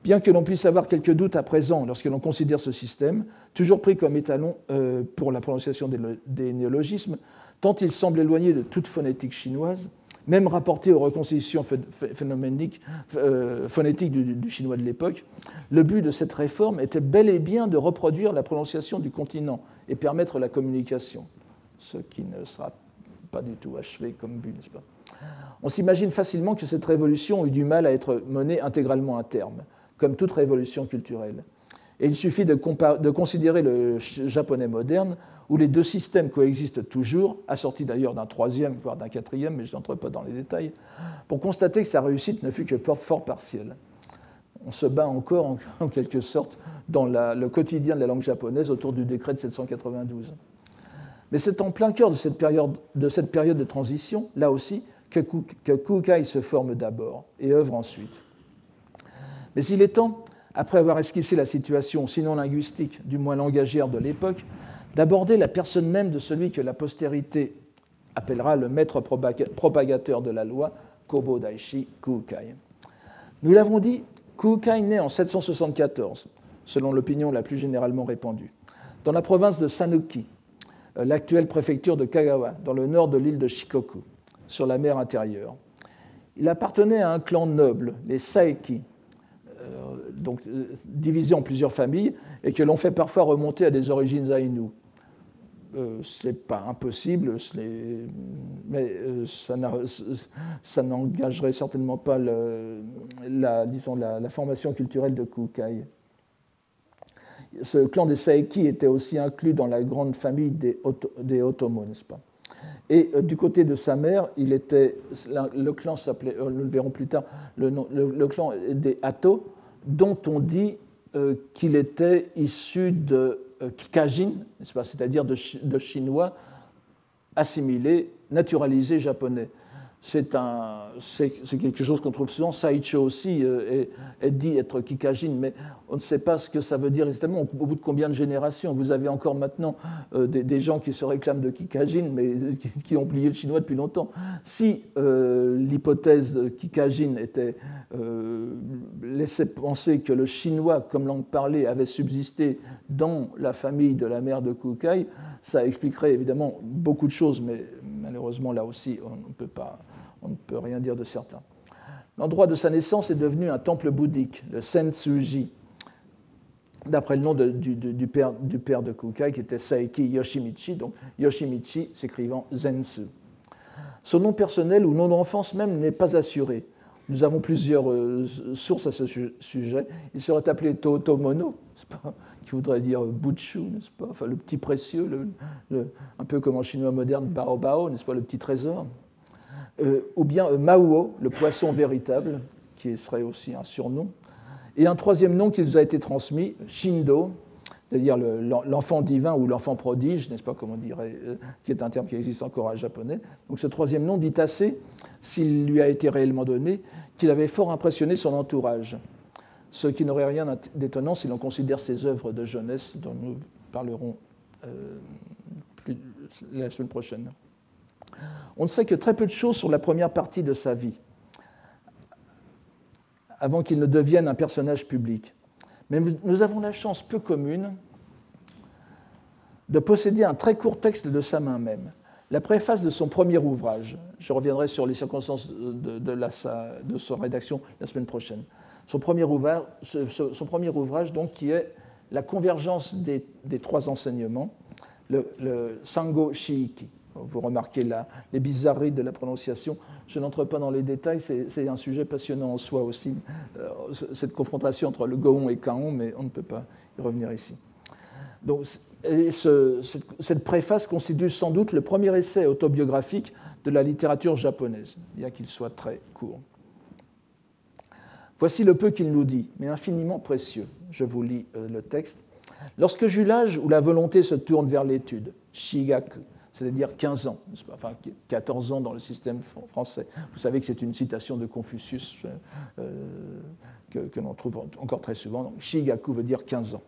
Bien que l'on puisse avoir quelques doutes à présent lorsque l'on considère ce système, toujours pris comme étalon euh, pour la prononciation des néologismes, tant il semble éloigné de toute phonétique chinoise, même rapporté aux reconstitutions euh, phonétiques du, chinois de l'époque, le but de cette réforme était bel et bien de reproduire la prononciation du continent et permettre la communication, ce qui ne sera pas du tout achevé comme but, n'est-ce pas? On s'imagine facilement que cette révolution eut du mal à être menée intégralement à terme, comme toute révolution culturelle. Et il suffit de considérer le japonais moderne où les deux systèmes coexistent toujours, assortis d'ailleurs d'un troisième, voire d'un quatrième, mais je n'entre pas dans les détails, pour constater que sa réussite ne fut que fort partielle. On se bat encore, en, quelque sorte, dans le quotidien de la langue japonaise autour du décret de 792. Mais c'est en plein cœur de cette, période, de transition, là aussi, que, que se forme d'abord et œuvre ensuite. Mais il est temps, après avoir esquissé la situation, sinon linguistique, du moins langagière de l'époque, d'aborder la personne même de celui que la postérité appellera le maître propagateur de la loi, Kobo Daishi Kukai. Nous l'avons dit, Kukai naît en 774, selon l'opinion la plus généralement répandue, dans la province de Sanuki, euh, l'actuelle préfecture de Kagawa, dans le nord de l'île de Shikoku, sur la mer intérieure. Il appartenait à un clan noble, les Saeki, euh, donc euh, divisé en plusieurs familles, et que l'on fait parfois remonter à des origines aïnou euh, ce n'est pas impossible, mais euh, ça n'engagerait certainement pas la, formation culturelle de Kukai. Ce clan des Saeki était aussi inclus dans la grande famille des, Otomo, n'est-ce pas? Et du côté de sa mère, il était, le clan s'appelait, nous le verrons plus tard, le, le, clan des Ato, dont on dit qu'il était issu de Kikajin, c'est-à-dire de, de, chinois assimilés, naturalisés japonais c'est quelque chose qu'on trouve souvent. Saicho aussi euh, est, dit être Kikajin, mais on ne sait pas ce que ça veut dire exactement. Au bout de combien de générations Vous avez encore maintenant euh, des, gens qui se réclament de Kikajin, mais qui, ont oublié le chinois depuis longtemps. Si euh, l'hypothèse Kikajin était laissait penser que le chinois, comme langue parlée, avait subsisté dans la famille de la mère de Kukai, ça expliquerait évidemment beaucoup de choses, mais malheureusement là aussi on ne peut pas on ne peut rien dire de certain. L'endroit de sa naissance est devenu un temple bouddhique, le Sensuji, d'après le nom du, père, de Kukai, qui était Saiki Yoshimichi, donc Yoshimichi s'écrivant Zensu. Son nom personnel ou nom d'enfance même n'est pas assuré. Nous avons plusieurs euh, sources à ce sujet. Il serait appelé Totomono, qui voudrait dire Buchu, n'est-ce pas le petit précieux, un peu comme en chinois moderne, Bao Bao, n'est-ce pas, le petit trésor. Euh, ou bien euh, Mauo, le poisson véritable, qui serait aussi un surnom, et un troisième nom qui nous a été transmis, Shindo, c'est-à-dire l'enfant divin ou l'enfant prodige, n'est-ce pas, comme on dirait, euh, qui est un terme qui existe encore en japonais. Donc ce troisième nom dit assez, s'il lui a été réellement donné, qu'il avait fort impressionné son entourage, ce qui n'aurait rien d'étonnant si l'on considère ses œuvres de jeunesse, dont nous parlerons la semaine prochaine. On ne sait que très peu de choses sur la première partie de sa vie, avant qu'il ne devienne un personnage public. Mais nous avons la chance peu commune de posséder un très court texte de sa main même, la préface de son premier ouvrage. Je reviendrai sur les circonstances de, son rédaction la semaine prochaine. Son premier ouvrage, son premier ouvrage donc, qui est La convergence des, trois enseignements, le, le Sango Shiiki. Vous remarquez les bizarreries de la prononciation. Je n'entre pas dans les détails, c'est un sujet passionnant en soi aussi, euh, cette confrontation entre le Goon et Kaon, mais on ne peut pas y revenir ici. Donc, cette, préface constitue sans doute le premier essai autobiographique de la littérature japonaise, bien qu'il soit très court. Voici le peu qu'il nous dit, mais infiniment précieux. Je vous lis euh, le texte. Lorsque j'eus l'âge où la volonté se tourne vers l'étude, Shigaku, c'est-à-dire 15 ans, enfin 14 ans dans le système français. Vous savez que c'est une citation de Confucius euh, que, l'on trouve encore très souvent. Donc, Shigaku veut dire 15 ans.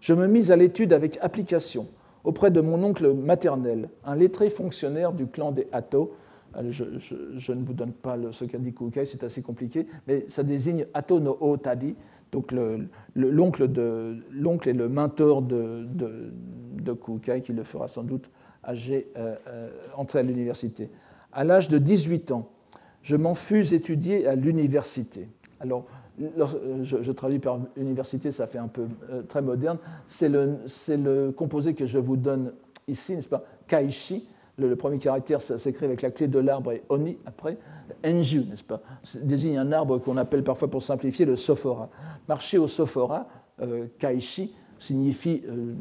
Je me mis à l'étude avec application auprès de mon oncle maternel, un lettré fonctionnaire du clan des Hato. Je, ne vous donne pas le, ce qu'a dit Kukai, c'est assez compliqué, mais ça désigne Hato no Otadi, donc l'oncle et le mentor de, de, de Kukai, qui le fera sans doute âgé, euh, euh, entré à l'université. À l'âge de 18 ans, je m'en fus étudier à l'université. Alors, je, traduis par université, ça fait un peu euh, très moderne. C'est le, le, composé que je vous donne ici, n'est-ce pas? Kaishi. Le, premier caractère, s'écrit avec la clé de l'arbre et oni après. Enju, n'est-ce pas? Désigne un arbre qu'on appelle parfois pour simplifier le sophora. Marcher au sophora, Kaishi, signifie, euh,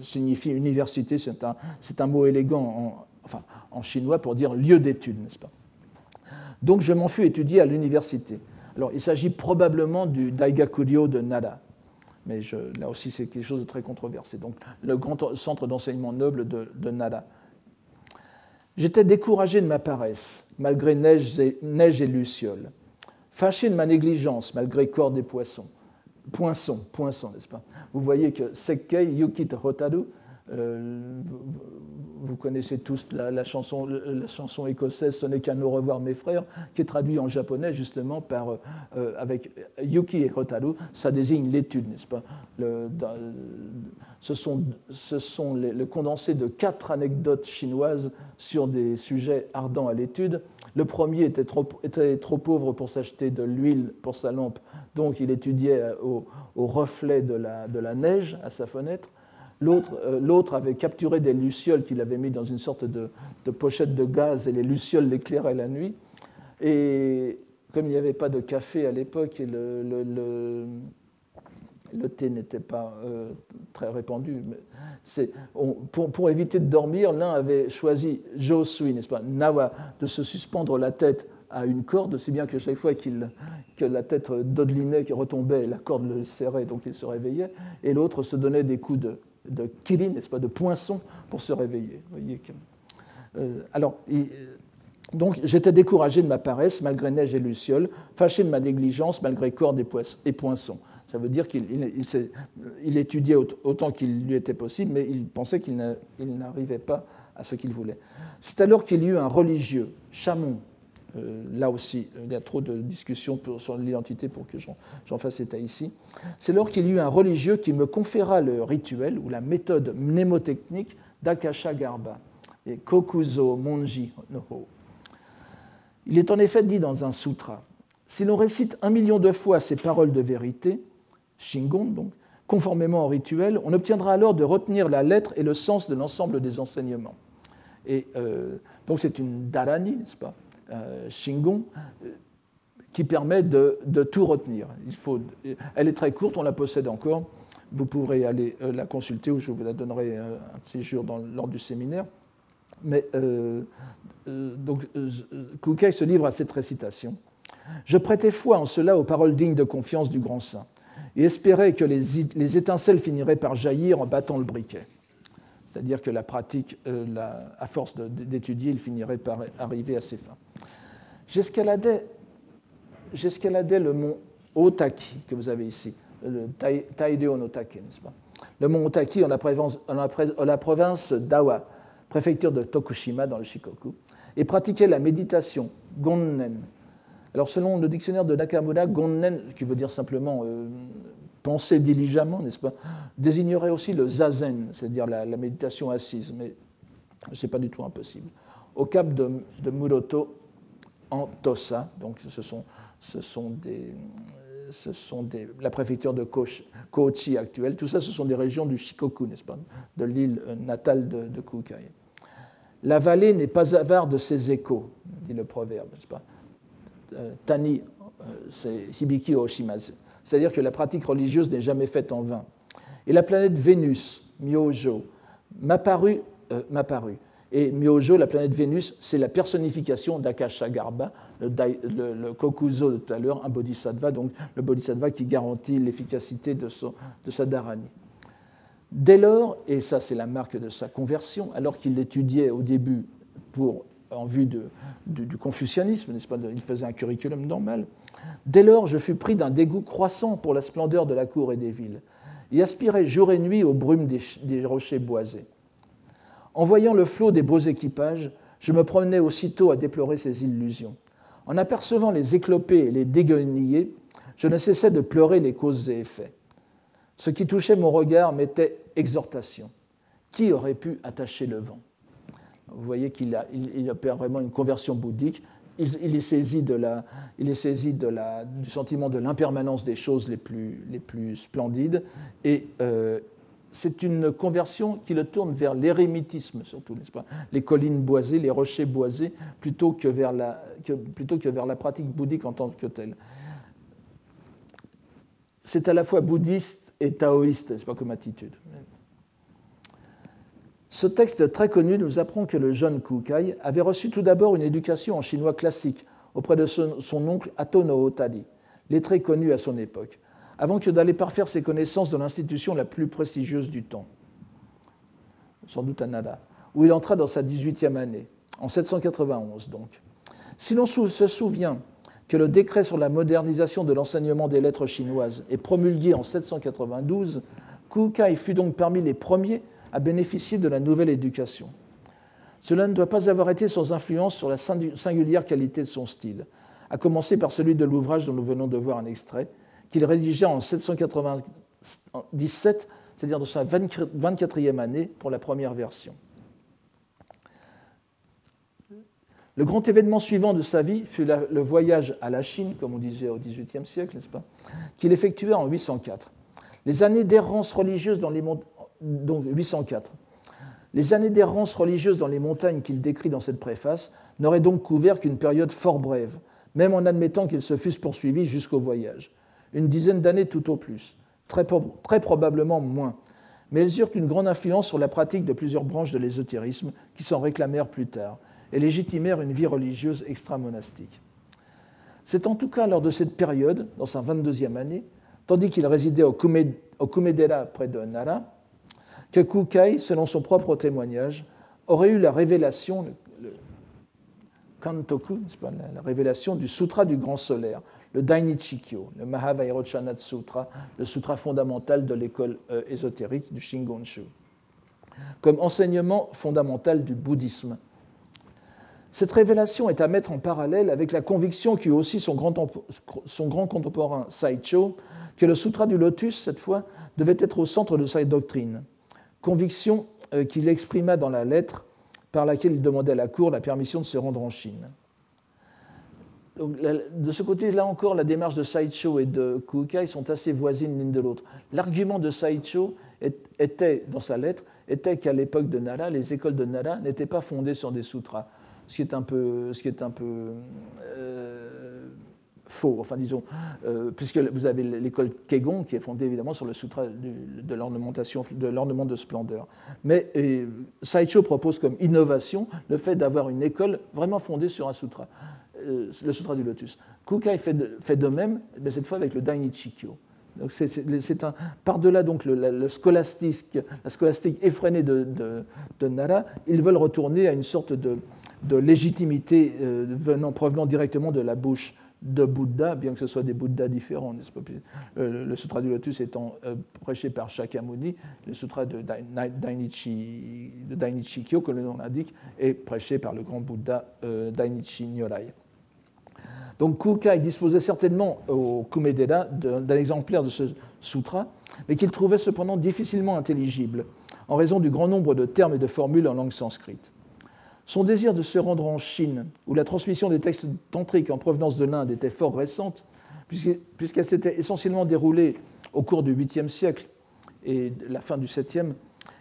signifie université, c'est un, mot élégant en, chinois pour dire lieu d'étude, n'est-ce pas? Donc je m'en fus étudier à l'université. Alors il s'agit probablement du Daigakuryo de Nara, mais là aussi c'est quelque chose de très controversé. Donc le grand centre d'enseignement noble de, de Nara. J'étais découragé de ma paresse, malgré neige et, neige et lucioles, fâché de ma négligence, malgré corps des poissons, poinçons, poinçons, n'est-ce pas? Vous voyez que Sekkei Yukit Hotaru, euh, vous connaissez tous la, chanson, écossaise Ce n'est qu'un au revoir mes frères, qui est traduit en japonais justement par, euh, avec Yuki et Hotaru, ça désigne l'étude, n'est-ce pas? Ce sont, ce sont le condensé de quatre anecdotes chinoises sur des sujets ardents à l'étude. Le premier était trop, pauvre pour s'acheter de l'huile pour sa lampe, donc il étudiait au, au reflet de la, neige à sa fenêtre. L'autre avait capturé des lucioles qu'il avait mis dans une sorte de, pochette de gaz et les lucioles l'éclairaient la nuit. Et comme il n'y avait pas de café à l'époque et le thé n'était pas euh, très répandu. Mais pour, éviter de dormir, l'un avait choisi Josui, n'est-ce pas, Nawa, de se suspendre la tête à une corde, si bien que chaque fois que la tête dodelinait, qui retombait, la corde le serrait, donc il se réveillait, et l'autre se donnait des coups de, de n'est-ce pas, de poinçon, pour se réveiller. euh, alors, j'étais découragé de ma paresse, malgré neige et lucioles, fâché de ma négligence, malgré corde et, et poinçons. Ça veut dire qu'il il, étudiait autant qu'il lui était possible, mais il pensait qu'il n'arrivait pas à ce qu'il voulait. C'est alors qu'il y eut un religieux, Chamon, euh, là aussi, il y a trop de discussions sur l'identité pour que j'en fasse état ici. C'est alors qu'il y eut un religieux qui me conféra le rituel ou la méthode mnémotechnique d'Akasha Garba, et Kokuzo Monji Noho. Il est en effet dit dans un sutra si l'on récite un million de fois ces paroles de vérité, Shingon, donc, conformément au rituel, on obtiendra alors de retenir la lettre et le sens de l'ensemble des enseignements. Et euh, donc c'est une dharani, n'est-ce pas, euh, Shingon, euh, qui permet de, tout retenir. Il faut, elle est très courte, on la possède encore. Vous pourrez aller la consulter ou je vous la donnerai un de ces jours lors du séminaire. Mais donc, Kukai se livre à cette récitation. Je prêtais foi en cela aux paroles dignes de confiance du grand saint et espérait que les, étincelles finiraient par jaillir en battant le briquet. C'est-à-dire que la pratique, euh, à force d'étudier, il finirait par arriver à ses fins. J'escaladais, le mont Otaki, que vous avez ici, le Taideo no Take, n'est-ce pas? Le mont Otaki en la, province, la province d'Awa, préfecture de Tokushima dans le Shikoku, et pratiquait la méditation Gonnen, alors, selon le dictionnaire de Nakamura, Gonnen, qui veut dire simplement euh, penser diligemment, n'est-ce pas, désignerait aussi le zazen, c'est-à-dire la, méditation assise, mais ce n'est pas du tout impossible. Au cap de, Muroto, en Tosa, donc ce sont, la préfecture de Kochi actuelle. Tout ça, ce sont des régions du Shikoku, n'est-ce pas, de l'île natale de, de Kukai. La vallée n'est pas avare de ses échos, dit le proverbe, n'est-ce pas euh, Tani, euh, c'est Hibiki Oshimazu. C'est-à-dire que la pratique religieuse n'est jamais faite en vain. Et la planète Vénus, Myojo, m'a paru, euh, Et Myojo, la planète Vénus, c'est la personnification d'Akasha Garba, le, le, Kokuzo de tout à l'heure, un bodhisattva, donc le bodhisattva qui garantit l'efficacité de, de sa dharani. Dès lors, et ça c'est la marque de sa conversion, alors qu'il étudiait au début pour en vue du confucianisme, n'est-ce pas Il faisait un curriculum normal. Dès lors, je fus pris d'un dégoût croissant pour la splendeur de la cour et des villes, et aspirais jour et nuit aux brumes des, rochers boisés. En voyant le flot des beaux équipages, je me promenais aussitôt à déplorer ces illusions. En apercevant les éclopés et les déguenillés, je ne cessais de pleurer les causes et effets. Ce qui touchait mon regard m'était exhortation. Qui aurait pu attacher le vent? Vous voyez qu'il il, opère vraiment une conversion bouddhique. Il, est saisi, de la, il est saisi du sentiment de l'impermanence des choses les plus, les plus splendides. Et euh, c'est une conversion qui le tourne vers l'érémitisme, surtout, n'est-ce pas? Les collines boisées, les rochers boisés, plutôt que, vers la, plutôt que vers la pratique bouddhique en tant que telle. C'est à la fois bouddhiste et taoïste, n'est-ce pas, comme attitude. Ce texte très connu nous apprend que le jeune Kukai avait reçu tout d'abord une éducation en chinois classique auprès de son, oncle Atono Otadi, lettré connu à son époque, avant que d'aller parfaire ses connaissances dans l'institution la plus prestigieuse du temps, sans doute à Nada, où il entra dans sa 18e année, en 791 donc. Si l'on se souvient que le décret sur la modernisation de l'enseignement des lettres chinoises est promulgué en 792, Kukai fut donc parmi les premiers à bénéficier de la nouvelle éducation. Cela ne doit pas avoir été sans influence sur la singulière qualité de son style, à commencer par celui de l'ouvrage dont nous venons de voir un extrait, qu'il rédigea en 797, c'est-à-dire dans sa 24e année pour la première version. Le grand événement suivant de sa vie fut le voyage à la Chine, comme on disait au XVIIIe siècle, n'est-ce pas, qu'il effectua en 804. Les années d'errance religieuse dans les mondes donc 804. Les années d'errance religieuse dans les montagnes qu'il décrit dans cette préface n'auraient donc couvert qu'une période fort brève, même en admettant qu'ils se fussent poursuivis jusqu'au voyage. Une dizaine d'années tout au plus, très, probablement moins, mais elles eurent une grande influence sur la pratique de plusieurs branches de l'ésotérisme qui s'en réclamèrent plus tard et légitimèrent une vie religieuse extra-monastique. C'est en tout cas lors de cette période, dans sa 22e année, tandis qu'il résidait au, Kumedera près de Nara, que Kukai, selon son propre témoignage, aurait eu la révélation, la, révélation du Sutra du Grand Solaire, le Dainichikyo, le Mahavairochana Sutra, le sutra fondamental de l'école euh, ésotérique du Shingon-shu, comme enseignement fondamental du bouddhisme. Cette révélation est à mettre en parallèle avec la conviction qu'eut aussi son grand, son grand contemporain Saicho que le Sutra du Lotus, cette fois, devait être au centre de sa doctrine, conviction euh, qu'il exprima dans la lettre par laquelle il demandait à la Cour la permission de se rendre en Chine. de ce côté-là encore, la démarche de Saicho et de Kukai sont assez voisines l'une de l'autre. L'argument de Saicho était, dans sa lettre, était qu'à l'époque de Nara, les écoles de Nara n'étaient pas fondées sur des sutras, ce qui est un peu, ce qui est un peu euh, faux, enfin disons, euh, puisque vous avez l'école Kegon qui est fondée évidemment sur le sutra de l'ornementation, de l'ornement de splendeur. Mais Saicho propose comme innovation le fait d'avoir une école vraiment fondée sur un sutra, euh, le sutra du lotus. Kukai fait de, de même, mais cette fois avec le Dainichikyo. Donc c'est un par-delà donc le, scolastique, la scolastique effrénée de, de, Nara, ils veulent retourner à une sorte de, légitimité euh, venant provenant directement de la bouche de Bouddha, bien que ce soit des Bouddhas différents, euh, Le Sutra du Lotus étant euh, prêché par Shakyamuni, le Sutra de Dainichi, de Dainichi Kyo, comme le nom l'indique, est prêché par le grand Bouddha euh, Dainichi Nyorai. Donc Kukai disposait certainement au Kumedera d'un exemplaire de ce sutra, mais qu'il trouvait cependant difficilement intelligible, en raison du grand nombre de termes et de formules en langue sanscrite. Son désir de se rendre en Chine, où la transmission des textes tantriques en provenance de l'Inde était fort récente, puisqu'elle s'était essentiellement déroulée au cours du 8e siècle et la fin du 7e,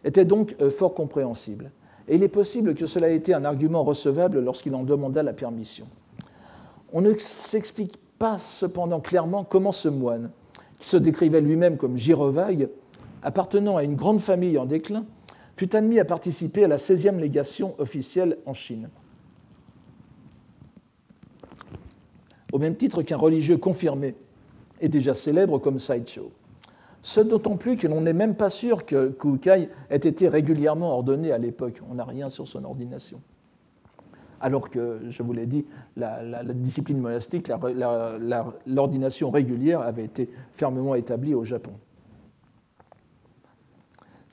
était donc euh, fort compréhensible. Et il est possible que cela ait été un argument recevable lorsqu'il en demanda la permission. On ne s'explique pas cependant clairement comment ce moine, qui se décrivait lui-même comme girovague, appartenant à une grande famille en déclin, fut admis à participer à la 16e légation officielle en Chine. Au même titre qu'un religieux confirmé et déjà célèbre comme Saicho. Ce d'autant plus que l'on n'est même pas sûr que Kukai ait été régulièrement ordonné à l'époque. On n'a rien sur son ordination. Alors que, je vous l'ai dit, la, discipline monastique, l'ordination régulière avait été fermement établie au Japon.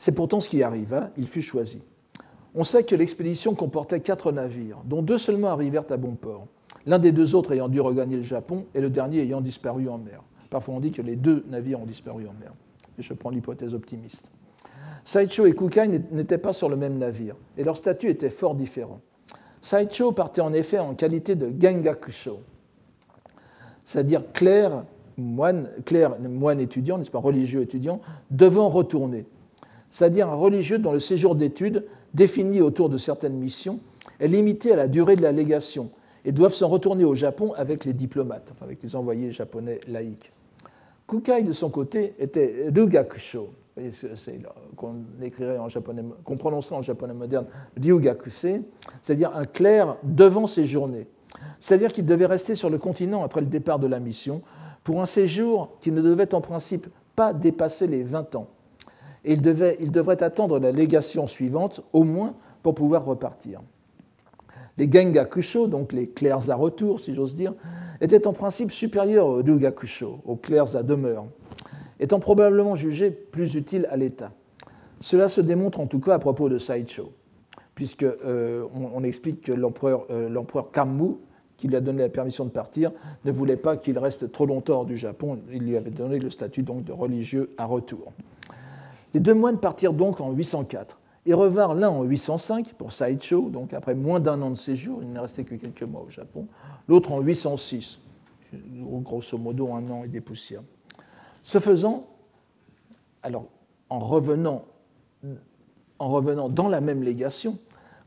C'est pourtant ce qui arriva, il fut choisi. On sait que l'expédition comportait quatre navires, dont deux seulement arrivèrent à bon port, l'un des deux autres ayant dû regagner le Japon et le dernier ayant disparu en mer. Parfois on dit que les deux navires ont disparu en mer, je prends l'hypothèse optimiste. Saicho et Kukai n'étaient pas sur le même navire, et leur statut était fort différent. Saicho partait en effet en qualité de Gengakusho, c'est-à-dire clerc, moine, moine étudiant, n'est-ce pas, religieux étudiant, devant retourner, c'est-à-dire un religieux dont le séjour d'études, défini autour de certaines missions, est limité à la durée de la légation et doivent s'en retourner au Japon avec les diplomates, enfin avec les envoyés japonais laïcs. Kukai, de son côté, était Rugakusho, qu'on écrirait en japonais, prononcerait en japonais moderne Ryugakuse, c'est-à-dire un clerc devant ses journées. C'est-à-dire qu'il devait rester sur le continent après le départ de la mission pour un séjour qui ne devait en principe pas dépasser les 20 ans et il, devait, il devrait attendre la légation suivante, au moins, pour pouvoir repartir. Les Gengakusho, donc les clercs à retour, si j'ose dire, étaient en principe supérieurs aux Ryugakusho, aux clercs à demeure, étant probablement jugés plus utiles à l'État. Cela se démontre en tout cas à propos de Saicho, puisque euh, on, explique que l'empereur euh, Kammu, qui lui a donné la permission de partir, ne voulait pas qu'il reste trop longtemps hors du Japon. Il lui avait donné le statut donc de religieux à retour. Les deux moines partirent donc en 804 et revinrent l'un en 805 pour Saicho, donc après moins d'un an de séjour, il ne restait que quelques mois au Japon, l'autre en 806, grosso modo un an et des poussières. Ce faisant, alors en revenant en revenant dans la même légation,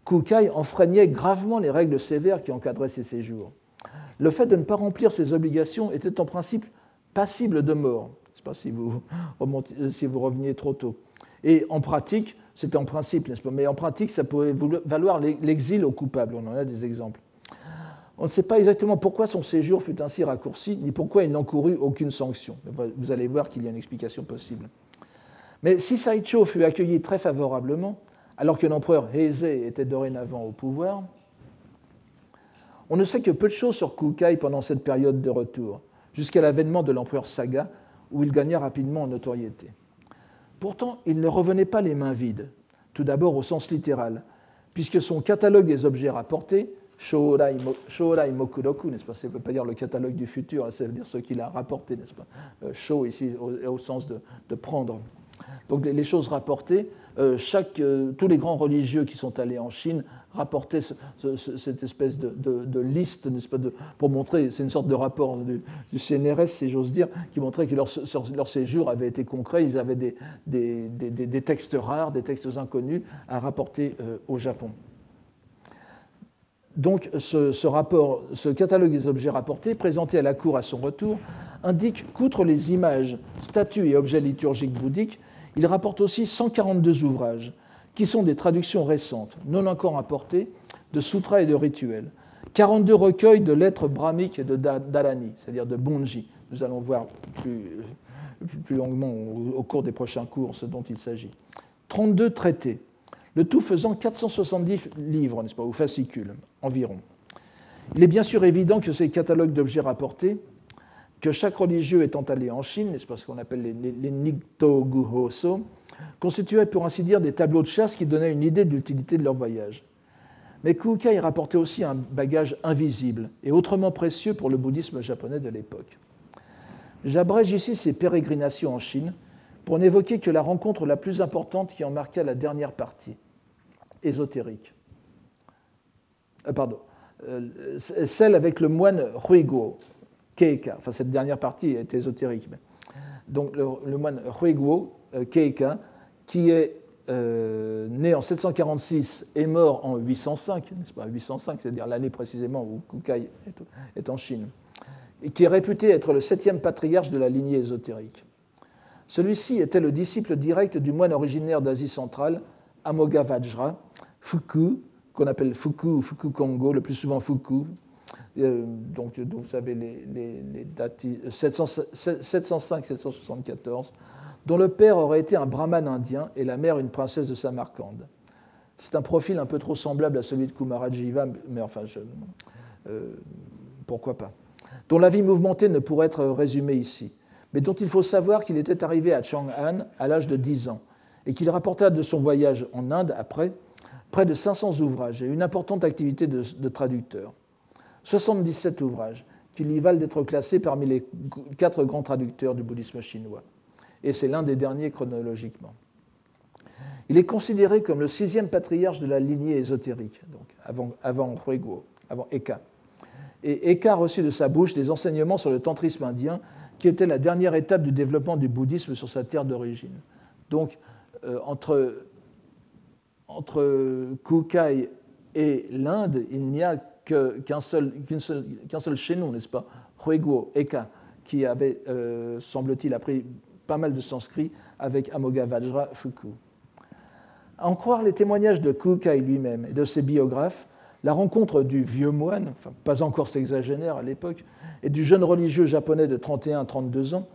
Kukai enfreignait gravement les règles sévères qui encadraient ses séjours. Le fait de ne pas remplir ses obligations était en principe passible de mort. Je sais pas si vous, si vous reveniez trop tôt. Et en pratique, c'était en principe, n'est-ce pas? Mais en pratique, ça pouvait valoir l'exil aux coupables. On en a des exemples. On ne sait pas exactement pourquoi son séjour fut ainsi raccourci, ni pourquoi il n'encourut aucune sanction. Vous allez voir qu'il y a une explication possible. Mais si Saicho fut accueilli très favorablement, alors que l'empereur Heise était dorénavant au pouvoir, on ne sait que peu de choses sur Kukai pendant cette période de retour, jusqu'à l'avènement de l'empereur Saga, où il gagna rapidement en notoriété. Pourtant, il ne revenait pas les mains vides, tout d'abord au sens littéral, puisque son catalogue des objets rapportés Shorai, Mokuroku, n'est-ce pas Ça ne veut pas dire le catalogue du futur, ça veut dire ce qu'il a rapporté, n'est-ce pas euh, Sho ici au, sens de, prendre. Donc les, choses rapportées, euh, euh, tous les grands religieux qui sont allés en Chine rapportaient cette espèce de, liste, n'est-ce pas, pour montrer, c'est une sorte de rapport du, CNRS, si j'ose dire, qui montrait que leur, séjour avait été concret, ils avaient des, textes rares, des textes inconnus à rapporter au Japon. Donc ce, rapport, ce catalogue des objets rapportés, présenté à la cour à son retour, indique qu'outre les images, statues et objets liturgiques bouddhiques, il rapporte aussi 142 ouvrages, qui sont des traductions récentes, non encore importées, de sutras et de rituels, 42 recueils de lettres brahmiques et de dharani, c'est-à-dire de bonji. Nous allons voir plus, plus longuement au cours des prochains cours ce dont il s'agit. 32 traités, le tout faisant 470 livres, n'est-ce pas, ou fascicules environ. Il est bien sûr évident que ces catalogues d'objets rapportés, que chaque religieux étant allé en Chine, n'est-ce pas ce qu'on appelle les, les, Nikto-Guhoso, constituaient pour ainsi dire des tableaux de chasse qui donnaient une idée de l'utilité de leur voyage. Mais Kukai rapportait aussi un bagage invisible et autrement précieux pour le bouddhisme japonais de l'époque. J'abrège ici ces pérégrinations en Chine pour n'évoquer que la rencontre la plus importante qui en marqua la dernière partie, ésotérique. Euh, pardon, euh, celle avec le moine Huiguo, Keika. Enfin, cette dernière partie est ésotérique. Donc, le, moine Huiguo, euh, Keika, qui est né en 746 et mort en 805, n'est-ce pas? 805, c'est-à-dire l'année précisément où Kukai est en Chine, et qui est réputé être le septième patriarche de la lignée ésotérique. Celui-ci était le disciple direct du moine originaire d'Asie centrale, Amogavajra, Fuku, qu'on appelle Fuku ou Fuku Kongo, le plus souvent Fuku. Euh, donc, vous savez les, dates 705-774, dont le père aurait été un brahman indien et la mère une princesse de Samarcande. C'est un profil un peu trop semblable à celui de Kumarajiva, mais enfin, euh, pourquoi pas. Dont la vie mouvementée ne pourrait être résumée ici mais dont il faut savoir qu'il était arrivé à Chang'an à l'âge de 10 ans et qu'il rapporta de son voyage en Inde après près de 500 ouvrages et une importante activité de, traducteur. 77 ouvrages qui lui valent d'être classés parmi les quatre grands traducteurs du bouddhisme chinois. Et c'est l'un des derniers chronologiquement. Il est considéré comme le sixième patriarche de la lignée ésotérique, donc avant, avant avant Eka. Et Eka a reçu de sa bouche des enseignements sur le tantrisme indien qui était la dernière étape du développement du bouddhisme sur sa terre d'origine. Donc, euh, entre, entre Kukai et l'Inde, il n'y a qu'un seul, seul, seul chaînon, n'est-ce pas? Huiguo, Eka, qui avait, euh, semble-t-il, appris pas mal de sanskrit avec Amogavajra Fuku. À en croire les témoignages de Kukai lui-même et de ses biographes, la rencontre du vieux moine, enfin pas encore sexagénaire à l'époque, et du jeune religieux japonais de 31-32 ans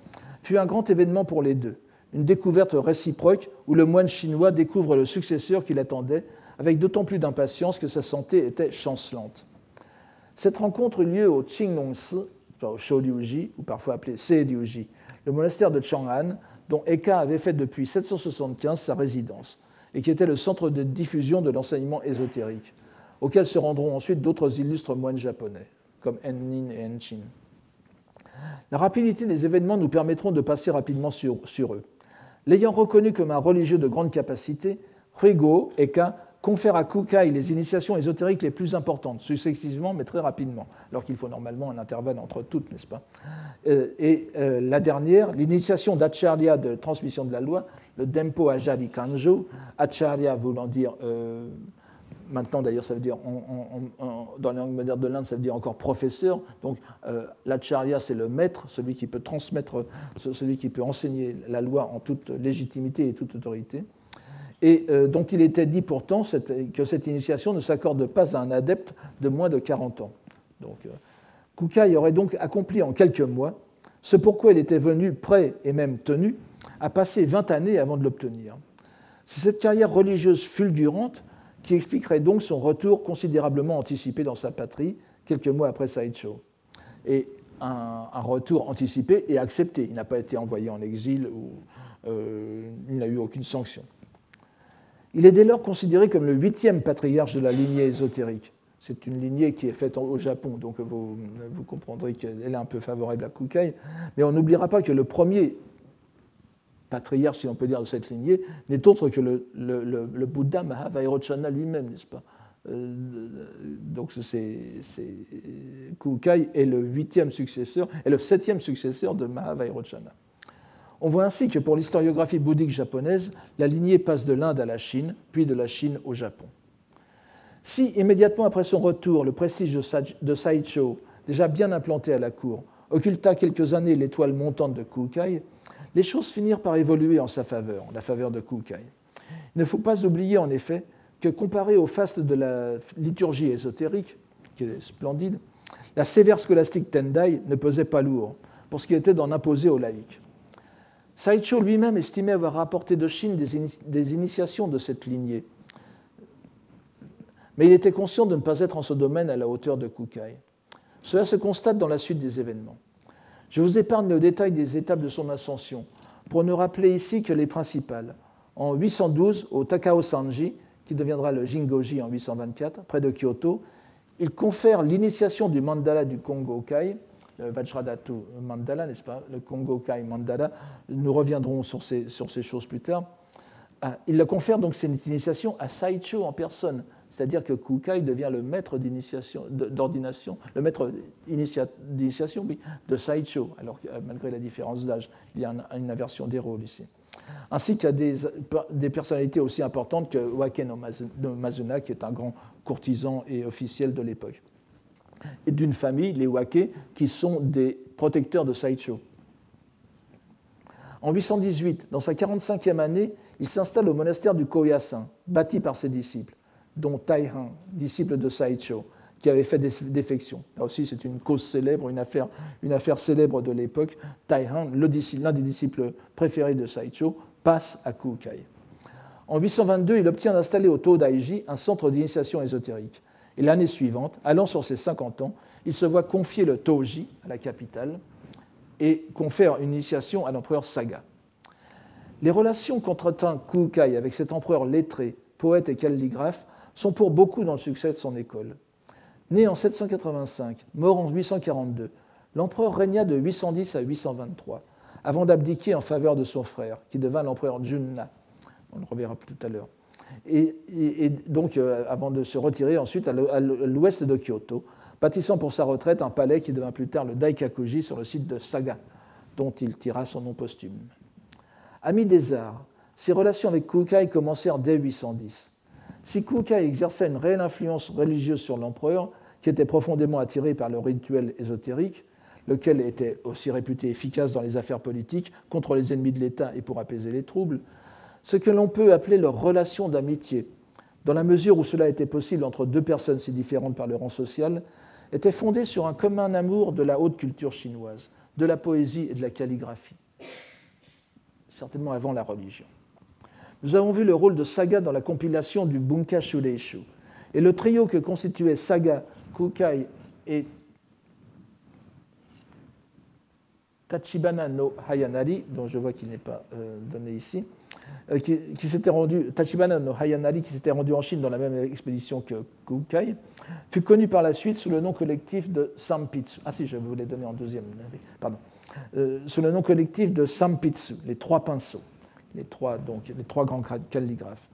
fut un grand événement pour les deux, une découverte réciproque où le moine chinois découvre le successeur qu'il attendait avec d'autant plus d'impatience que sa santé était chancelante. Cette rencontre eut lieu au Qinglongsi, au Shouliuji, ou parfois appelé Seidiuji, le monastère de Chang'an, dont Eka avait fait depuis 775 sa résidence, et qui était le centre de diffusion de l'enseignement ésotérique auxquels se rendront ensuite d'autres illustres moines japonais, comme Ennin et Enchin. La rapidité des événements nous permettront de passer rapidement sur, eux. L'ayant reconnu comme un religieux de grande capacité, Huigo Eka confère à Kukai les initiations ésotériques les plus importantes, successivement mais très rapidement, alors qu'il faut normalement un intervalle entre toutes, n'est-ce pas? Euh, Et euh, la dernière, l'initiation d'Acharya de transmission de la loi, le Dempo Ajadi Kanjo, Acharya voulant dire, euh, maintenant d'ailleurs ça veut dire, dans les langues modernes de l'Inde, ça veut dire encore professeur, donc l'Acharya c'est le maître, celui qui peut transmettre, celui qui peut enseigner la loi en toute légitimité et toute autorité et euh, dont il était dit pourtant que cette initiation ne s'accorde pas à un adepte de moins de 40 ans. Donc, euh, Kukai aurait donc accompli en quelques mois ce pourquoi il était venu prêt et même tenu à passer 20 années avant de l'obtenir. C'est cette carrière religieuse fulgurante qui expliquerait donc son retour considérablement anticipé dans sa patrie quelques mois après Saicho. Et un, retour anticipé et accepté. Il n'a pas été envoyé en exil ou euh, il n'a eu aucune sanction. Il est dès lors considéré comme le huitième patriarche de la lignée ésotérique. C'est une lignée qui est faite au Japon, donc vous, comprendrez qu'elle est un peu favorable à Kukai. Mais on n'oubliera pas que le premier patriarche, si l'on peut dire, de cette lignée n'est autre que le, Bouddha Mahavairochana lui-même, n'est-ce pas? Euh, donc c'est, Kukai est le huitième successeur et le septième successeur de Mahavairochana. On voit ainsi que pour l'historiographie bouddhique japonaise, la lignée passe de l'Inde à la Chine, puis de la Chine au Japon. Si, immédiatement après son retour, le prestige de Saicho, déjà bien implanté à la cour, occulta quelques années l'étoile montante de Kukai, les choses finirent par évoluer en sa faveur, en la faveur de Kukai. Il ne faut pas oublier en effet que comparé au faste de la liturgie ésotérique, qui est splendide, la sévère scolastique Tendai ne pesait pas lourd pour ce qui était d'en imposer aux laïcs. Saicho lui-même estimait avoir rapporté de Chine des, initiations de cette lignée, mais il était conscient de ne pas être en ce domaine à la hauteur de Kukai. Cela se constate dans la suite des événements. Je vous épargne le détail des étapes de son ascension, pour ne rappeler ici que les principales. En 812, au Takao Sanji, qui deviendra le Jingoji en 824, près de Kyoto, il confère l'initiation du mandala du Kongo-kai le Vajradhatu Mandala, n'est-ce pas, le Kongo Kai Mandala. Nous reviendrons sur ces, sur ces choses plus tard. Ah, il le confère donc cette initiation à Saicho en personne, c'est-à-dire que Kukai devient le maître d'ordination, le maître d'initiation de Saicho, alors que malgré la différence d'âge, il y a une inversion des rôles ici. Ainsi qu'à des, des, personnalités aussi importantes que Wake no Mazuna, qui est un grand courtisan et officiel de l'époque d'une famille, les Wake, qui sont des protecteurs de Saicho. En 818, dans sa 45e année, il s'installe au monastère du Koyasan, bâti par ses disciples, dont Taihan, disciple de Saicho, qui avait fait des défections. Là aussi, c'est une cause célèbre, une affaire, une affaire célèbre de l'époque. Taihan, l'un des disciples préférés de Saicho, passe à Kukai. En 822, il obtient d'installer au Todaiji un centre d'initiation ésotérique. Et l'année suivante, allant sur ses 50 ans, il se voit confier le Toji à la capitale et confère une initiation à l'empereur Saga. Les relations qu'entretint Kukai avec cet empereur lettré, poète et calligraphe sont pour beaucoup dans le succès de son école. Né en 785, mort en 842, l'empereur régna de 810 à 823, avant d'abdiquer en faveur de son frère, qui devint l'empereur Junna. On le reverra tout à l'heure et, donc euh, avant de se retirer ensuite à l'ouest de Kyoto, bâtissant pour sa retraite un palais qui devint plus tard le Daikakuji sur le site de Saga, dont il tira son nom posthume. Ami des arts, ses relations avec Kukai commencèrent dès 810. Si Kukai exerçait une réelle influence religieuse sur l'empereur, qui était profondément attiré par le rituel ésotérique, lequel était aussi réputé efficace dans les affaires politiques contre les ennemis de l'État et pour apaiser les troubles, ce que l'on peut appeler leur relation d'amitié, dans la mesure où cela était possible entre deux personnes si différentes par leur rang social, était fondé sur un commun amour de la haute culture chinoise, de la poésie et de la calligraphie, certainement avant la religion. Nous avons vu le rôle de Saga dans la compilation du Bunka Shureishu, et le trio que constituaient Saga, Kukai et Tachibana no Hayanari, dont je vois qu'il n'est pas euh, donné ici, euh, qui, s'était rendu, Tachibana Hayanari, qui s'était rendu en Chine dans la même expédition que Kukai, fut connu par la suite sous le nom collectif de Sampitsu. Ah si, je vous l'ai donné en deuxième, pardon. Euh, sous le nom collectif de Sampitsu, les trois pinceaux, les trois, donc, les trois grands calligraphes.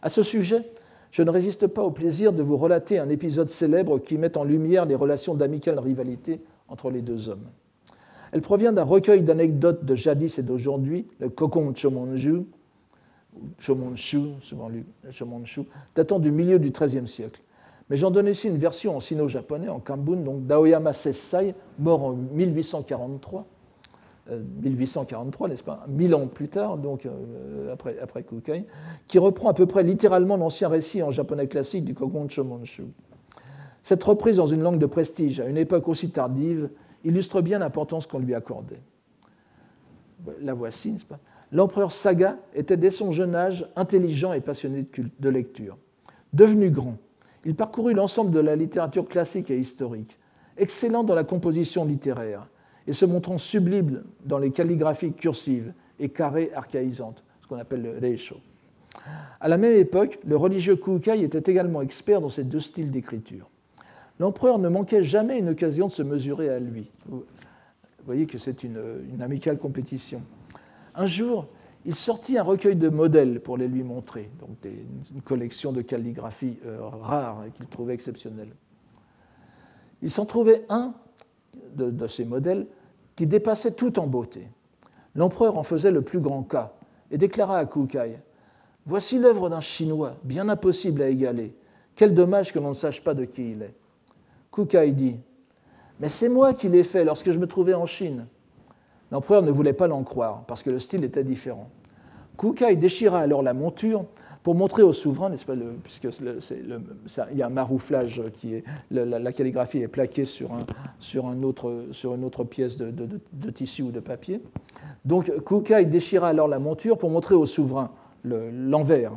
À ce sujet, je ne résiste pas au plaisir de vous relater un épisode célèbre qui met en lumière les relations d'amicale rivalité entre les deux hommes. Elle provient d'un recueil d'anecdotes de jadis et d'aujourd'hui, le Kokon Chomonju, souvent lu datant du milieu du XIIIe siècle. Mais j'en donne ici une version en sino-japonais, en Kambun, donc d'Aoyama Sessai, mort en 1843, 1843, euh, n'est-ce pas, mille ans plus tard, donc euh, après, après Kukai, qui reprend à peu près littéralement l'ancien récit en japonais classique du Kogon Chomonshu. Cette reprise dans une langue de prestige à une époque aussi tardive illustre bien l'importance qu'on lui accordait. La voici, n'est-ce pas? L'empereur Saga était dès son jeune âge intelligent et passionné de lecture. Devenu grand, il parcourut l'ensemble de la littérature classique et historique, excellent dans la composition littéraire et se montrant sublime dans les calligraphies cursives et carrées archaïsantes, ce qu'on appelle le reisho. À la même époque, le religieux Kukai était également expert dans ces deux styles d'écriture. L'empereur ne manquait jamais une occasion de se mesurer à lui. Vous voyez que c'est une, amicale compétition. Un jour, il sortit un recueil de modèles pour les lui montrer, donc une collection de calligraphie euh, rares qu'il trouvait exceptionnelle. Il s'en trouvait un de, de, ces modèles qui dépassait tout en beauté. L'empereur en faisait le plus grand cas et déclara à Kukai Voici l'œuvre d'un Chinois, bien impossible à égaler. Quel dommage que l'on ne sache pas de qui il est. Kukai dit Mais c'est moi qui l'ai fait lorsque je me trouvais en Chine. L'empereur ne voulait pas l'en croire, parce que le style était différent. Kukai déchira alors la monture pour montrer au souverain, n'est-ce pas, puisque il y a un marouflage qui est, la, calligraphie est plaquée sur, une autre pièce de, de, tissu ou de papier. Donc Kukai déchira alors la monture pour montrer au souverain l'envers.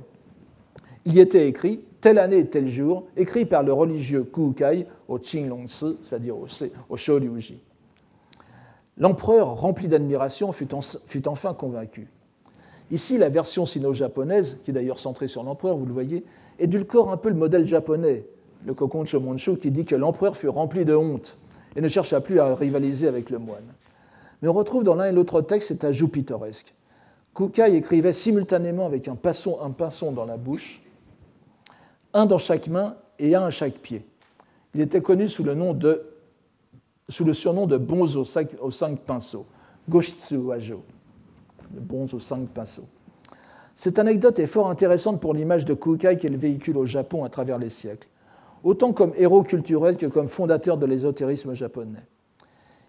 Il y était écrit telle année et tel jour, écrit par le religieux Kukai au Qinglongsi, c'est-à-dire au, au. L'empereur, rempli d'admiration, fut, enfin convaincu. Ici, la version sino-japonaise, qui est d'ailleurs centrée sur l'empereur, vous le voyez, édulcore un peu le modèle japonais, le Kokon Shomonchu, qui dit que l'empereur fut rempli de honte et ne chercha plus à rivaliser avec le moine. Mais on retrouve dans l'un et l'autre texte cet ajout pittoresque. Kukai écrivait simultanément avec un pinceau, un pinceau dans la bouche un dans chaque main et un à chaque pied. Il était connu sous le, surnom de bonze aux cinq, aux cinq pinceaux, Goshitsu Wajo, le bonze aux cinq pinceaux. Cette anecdote est fort intéressante pour l'image de Kukai qu'elle véhicule au Japon à travers les siècles, autant comme héros culturel que comme fondateur de l'ésotérisme japonais.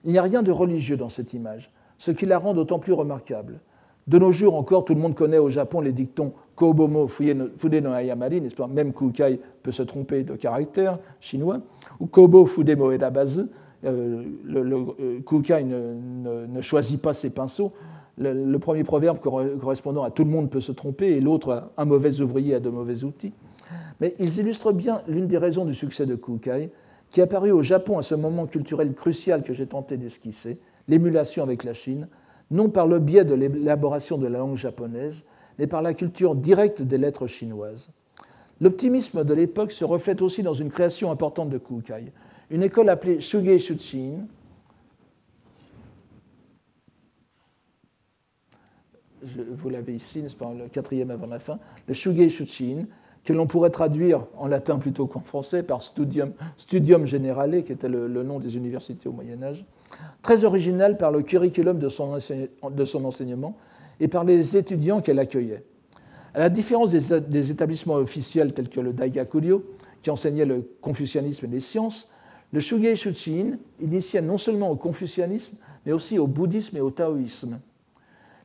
Il n'y a rien de religieux dans cette image, ce qui la rend d'autant plus remarquable. De nos jours encore, tout le monde connaît au Japon les dictons Kobomo Fude no Ayamari, n'est-ce pas? Même Kukai peut se tromper de caractère chinois. Ou Kobo Fudemo Edabazu, euh, euh, Kukai ne, choisit pas ses pinceaux. Le, premier proverbe correspondant à tout le monde peut se tromper et l'autre, un mauvais ouvrier a de mauvais outils. Mais ils illustrent bien l'une des raisons du succès de Kukai, qui est apparu au Japon à ce moment culturel crucial que j'ai tenté d'esquisser, l'émulation avec la Chine, non par le biais de l'élaboration de la langue japonaise, mais par la culture directe des lettres chinoises. L'optimisme de l'époque se reflète aussi dans une création importante de Kukai, une école appelée Shugei Shuchin, vous l'avez ici, n'est-ce pas, le quatrième avant la fin, le Shugei Shuchin, que l'on pourrait traduire en latin plutôt qu'en français par Studium, Generale, qui était le, nom des universités au Moyen Âge, très original par le curriculum de son, enseignement et par les étudiants qu'elle accueillait. À la différence des, établissements officiels tels que le Daigakuryo, qui enseignait le confucianisme et les sciences, le Shugei Shuchin initiait non seulement au confucianisme, mais aussi au bouddhisme et au taoïsme.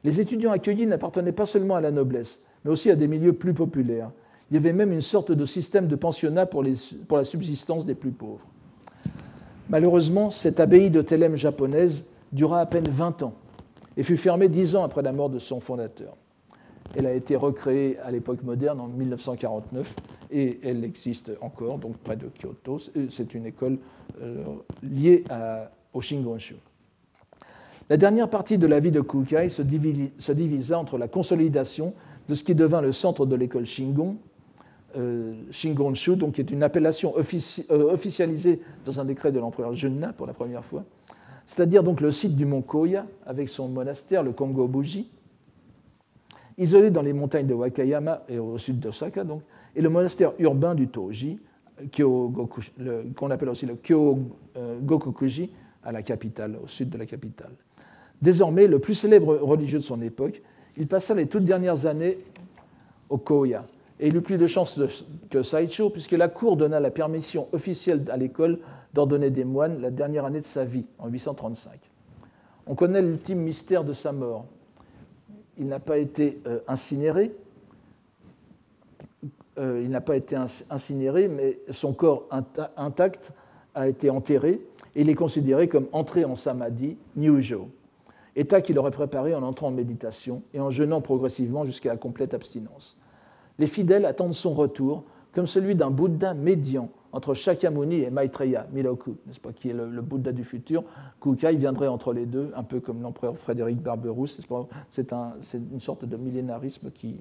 Les étudiants accueillis n'appartenaient pas seulement à la noblesse, mais aussi à des milieux plus populaires, il y avait même une sorte de système de pensionnat pour, la subsistance des plus pauvres. Malheureusement, cette abbaye de Thélème japonaise dura à peine 20 ans et fut fermée 10 ans après la mort de son fondateur. Elle a été recréée à l'époque moderne en 1949 et elle existe encore, donc près de Kyoto. C'est une école euh, liée au Shingonshu. La dernière partie de la vie de Kukai se, divisa entre la consolidation de ce qui devint le centre de l'école Shingon, euh, Shingonshu, donc qui est une appellation euh, officialisée dans un décret de l'empereur Junna pour la première fois, c'est-à-dire donc le site du mont Koya avec son monastère, le Kongo Buji, isolé dans les montagnes de Wakayama et au sud d'Osaka, donc, et le monastère urbain du Toji, qu'on appelle aussi le Kyogokukuji, à la capitale, au sud de la capitale. Désormais, le plus célèbre religieux de son époque, il passa les toutes dernières années au Koya, et il eut plus de chance que Saicho, puisque la cour donna la permission officielle à l'école d'ordonner des moines la dernière année de sa vie, en 835. On connaît l'ultime mystère de sa mort. Il n'a pas été euh, incinéré, euh, il n'a pas été incinéré, mais son corps intact a été enterré et il est considéré comme entré en samadhi, nyujo, état qu'il aurait préparé en entrant en méditation et en jeûnant progressivement jusqu'à la complète abstinence. Les fidèles attendent son retour comme celui d'un Bouddha médian entre Shakyamuni et Maitreya, Miloku, n'est-ce pas, qui est le, Bouddha du futur. Kukai viendrait entre les deux, un peu comme l'empereur Frédéric Barberousse. C'est une sorte de millénarisme qui,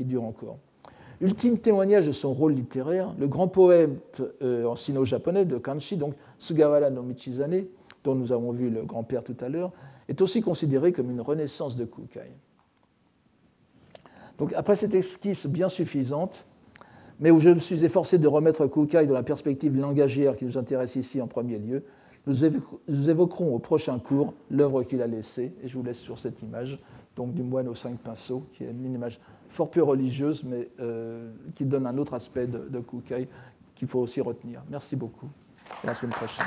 dure encore. Ultime témoignage de son rôle littéraire, le grand poète euh, en sino-japonais de Kanshi, donc Sugawara no Michizane, dont nous avons vu le grand-père tout à l'heure, est aussi considéré comme une renaissance de Kukai. Donc après cette esquisse bien suffisante, mais où je me suis efforcé de remettre Kukai dans la perspective langagière qui nous intéresse ici en premier lieu, nous évoquerons au prochain cours l'œuvre qu'il a laissée, et je vous laisse sur cette image, donc du moine aux cinq pinceaux, qui est une image fort peu religieuse, mais euh, qui donne un autre aspect de, de Kukai qu'il faut aussi retenir. Merci beaucoup. À la semaine prochaine.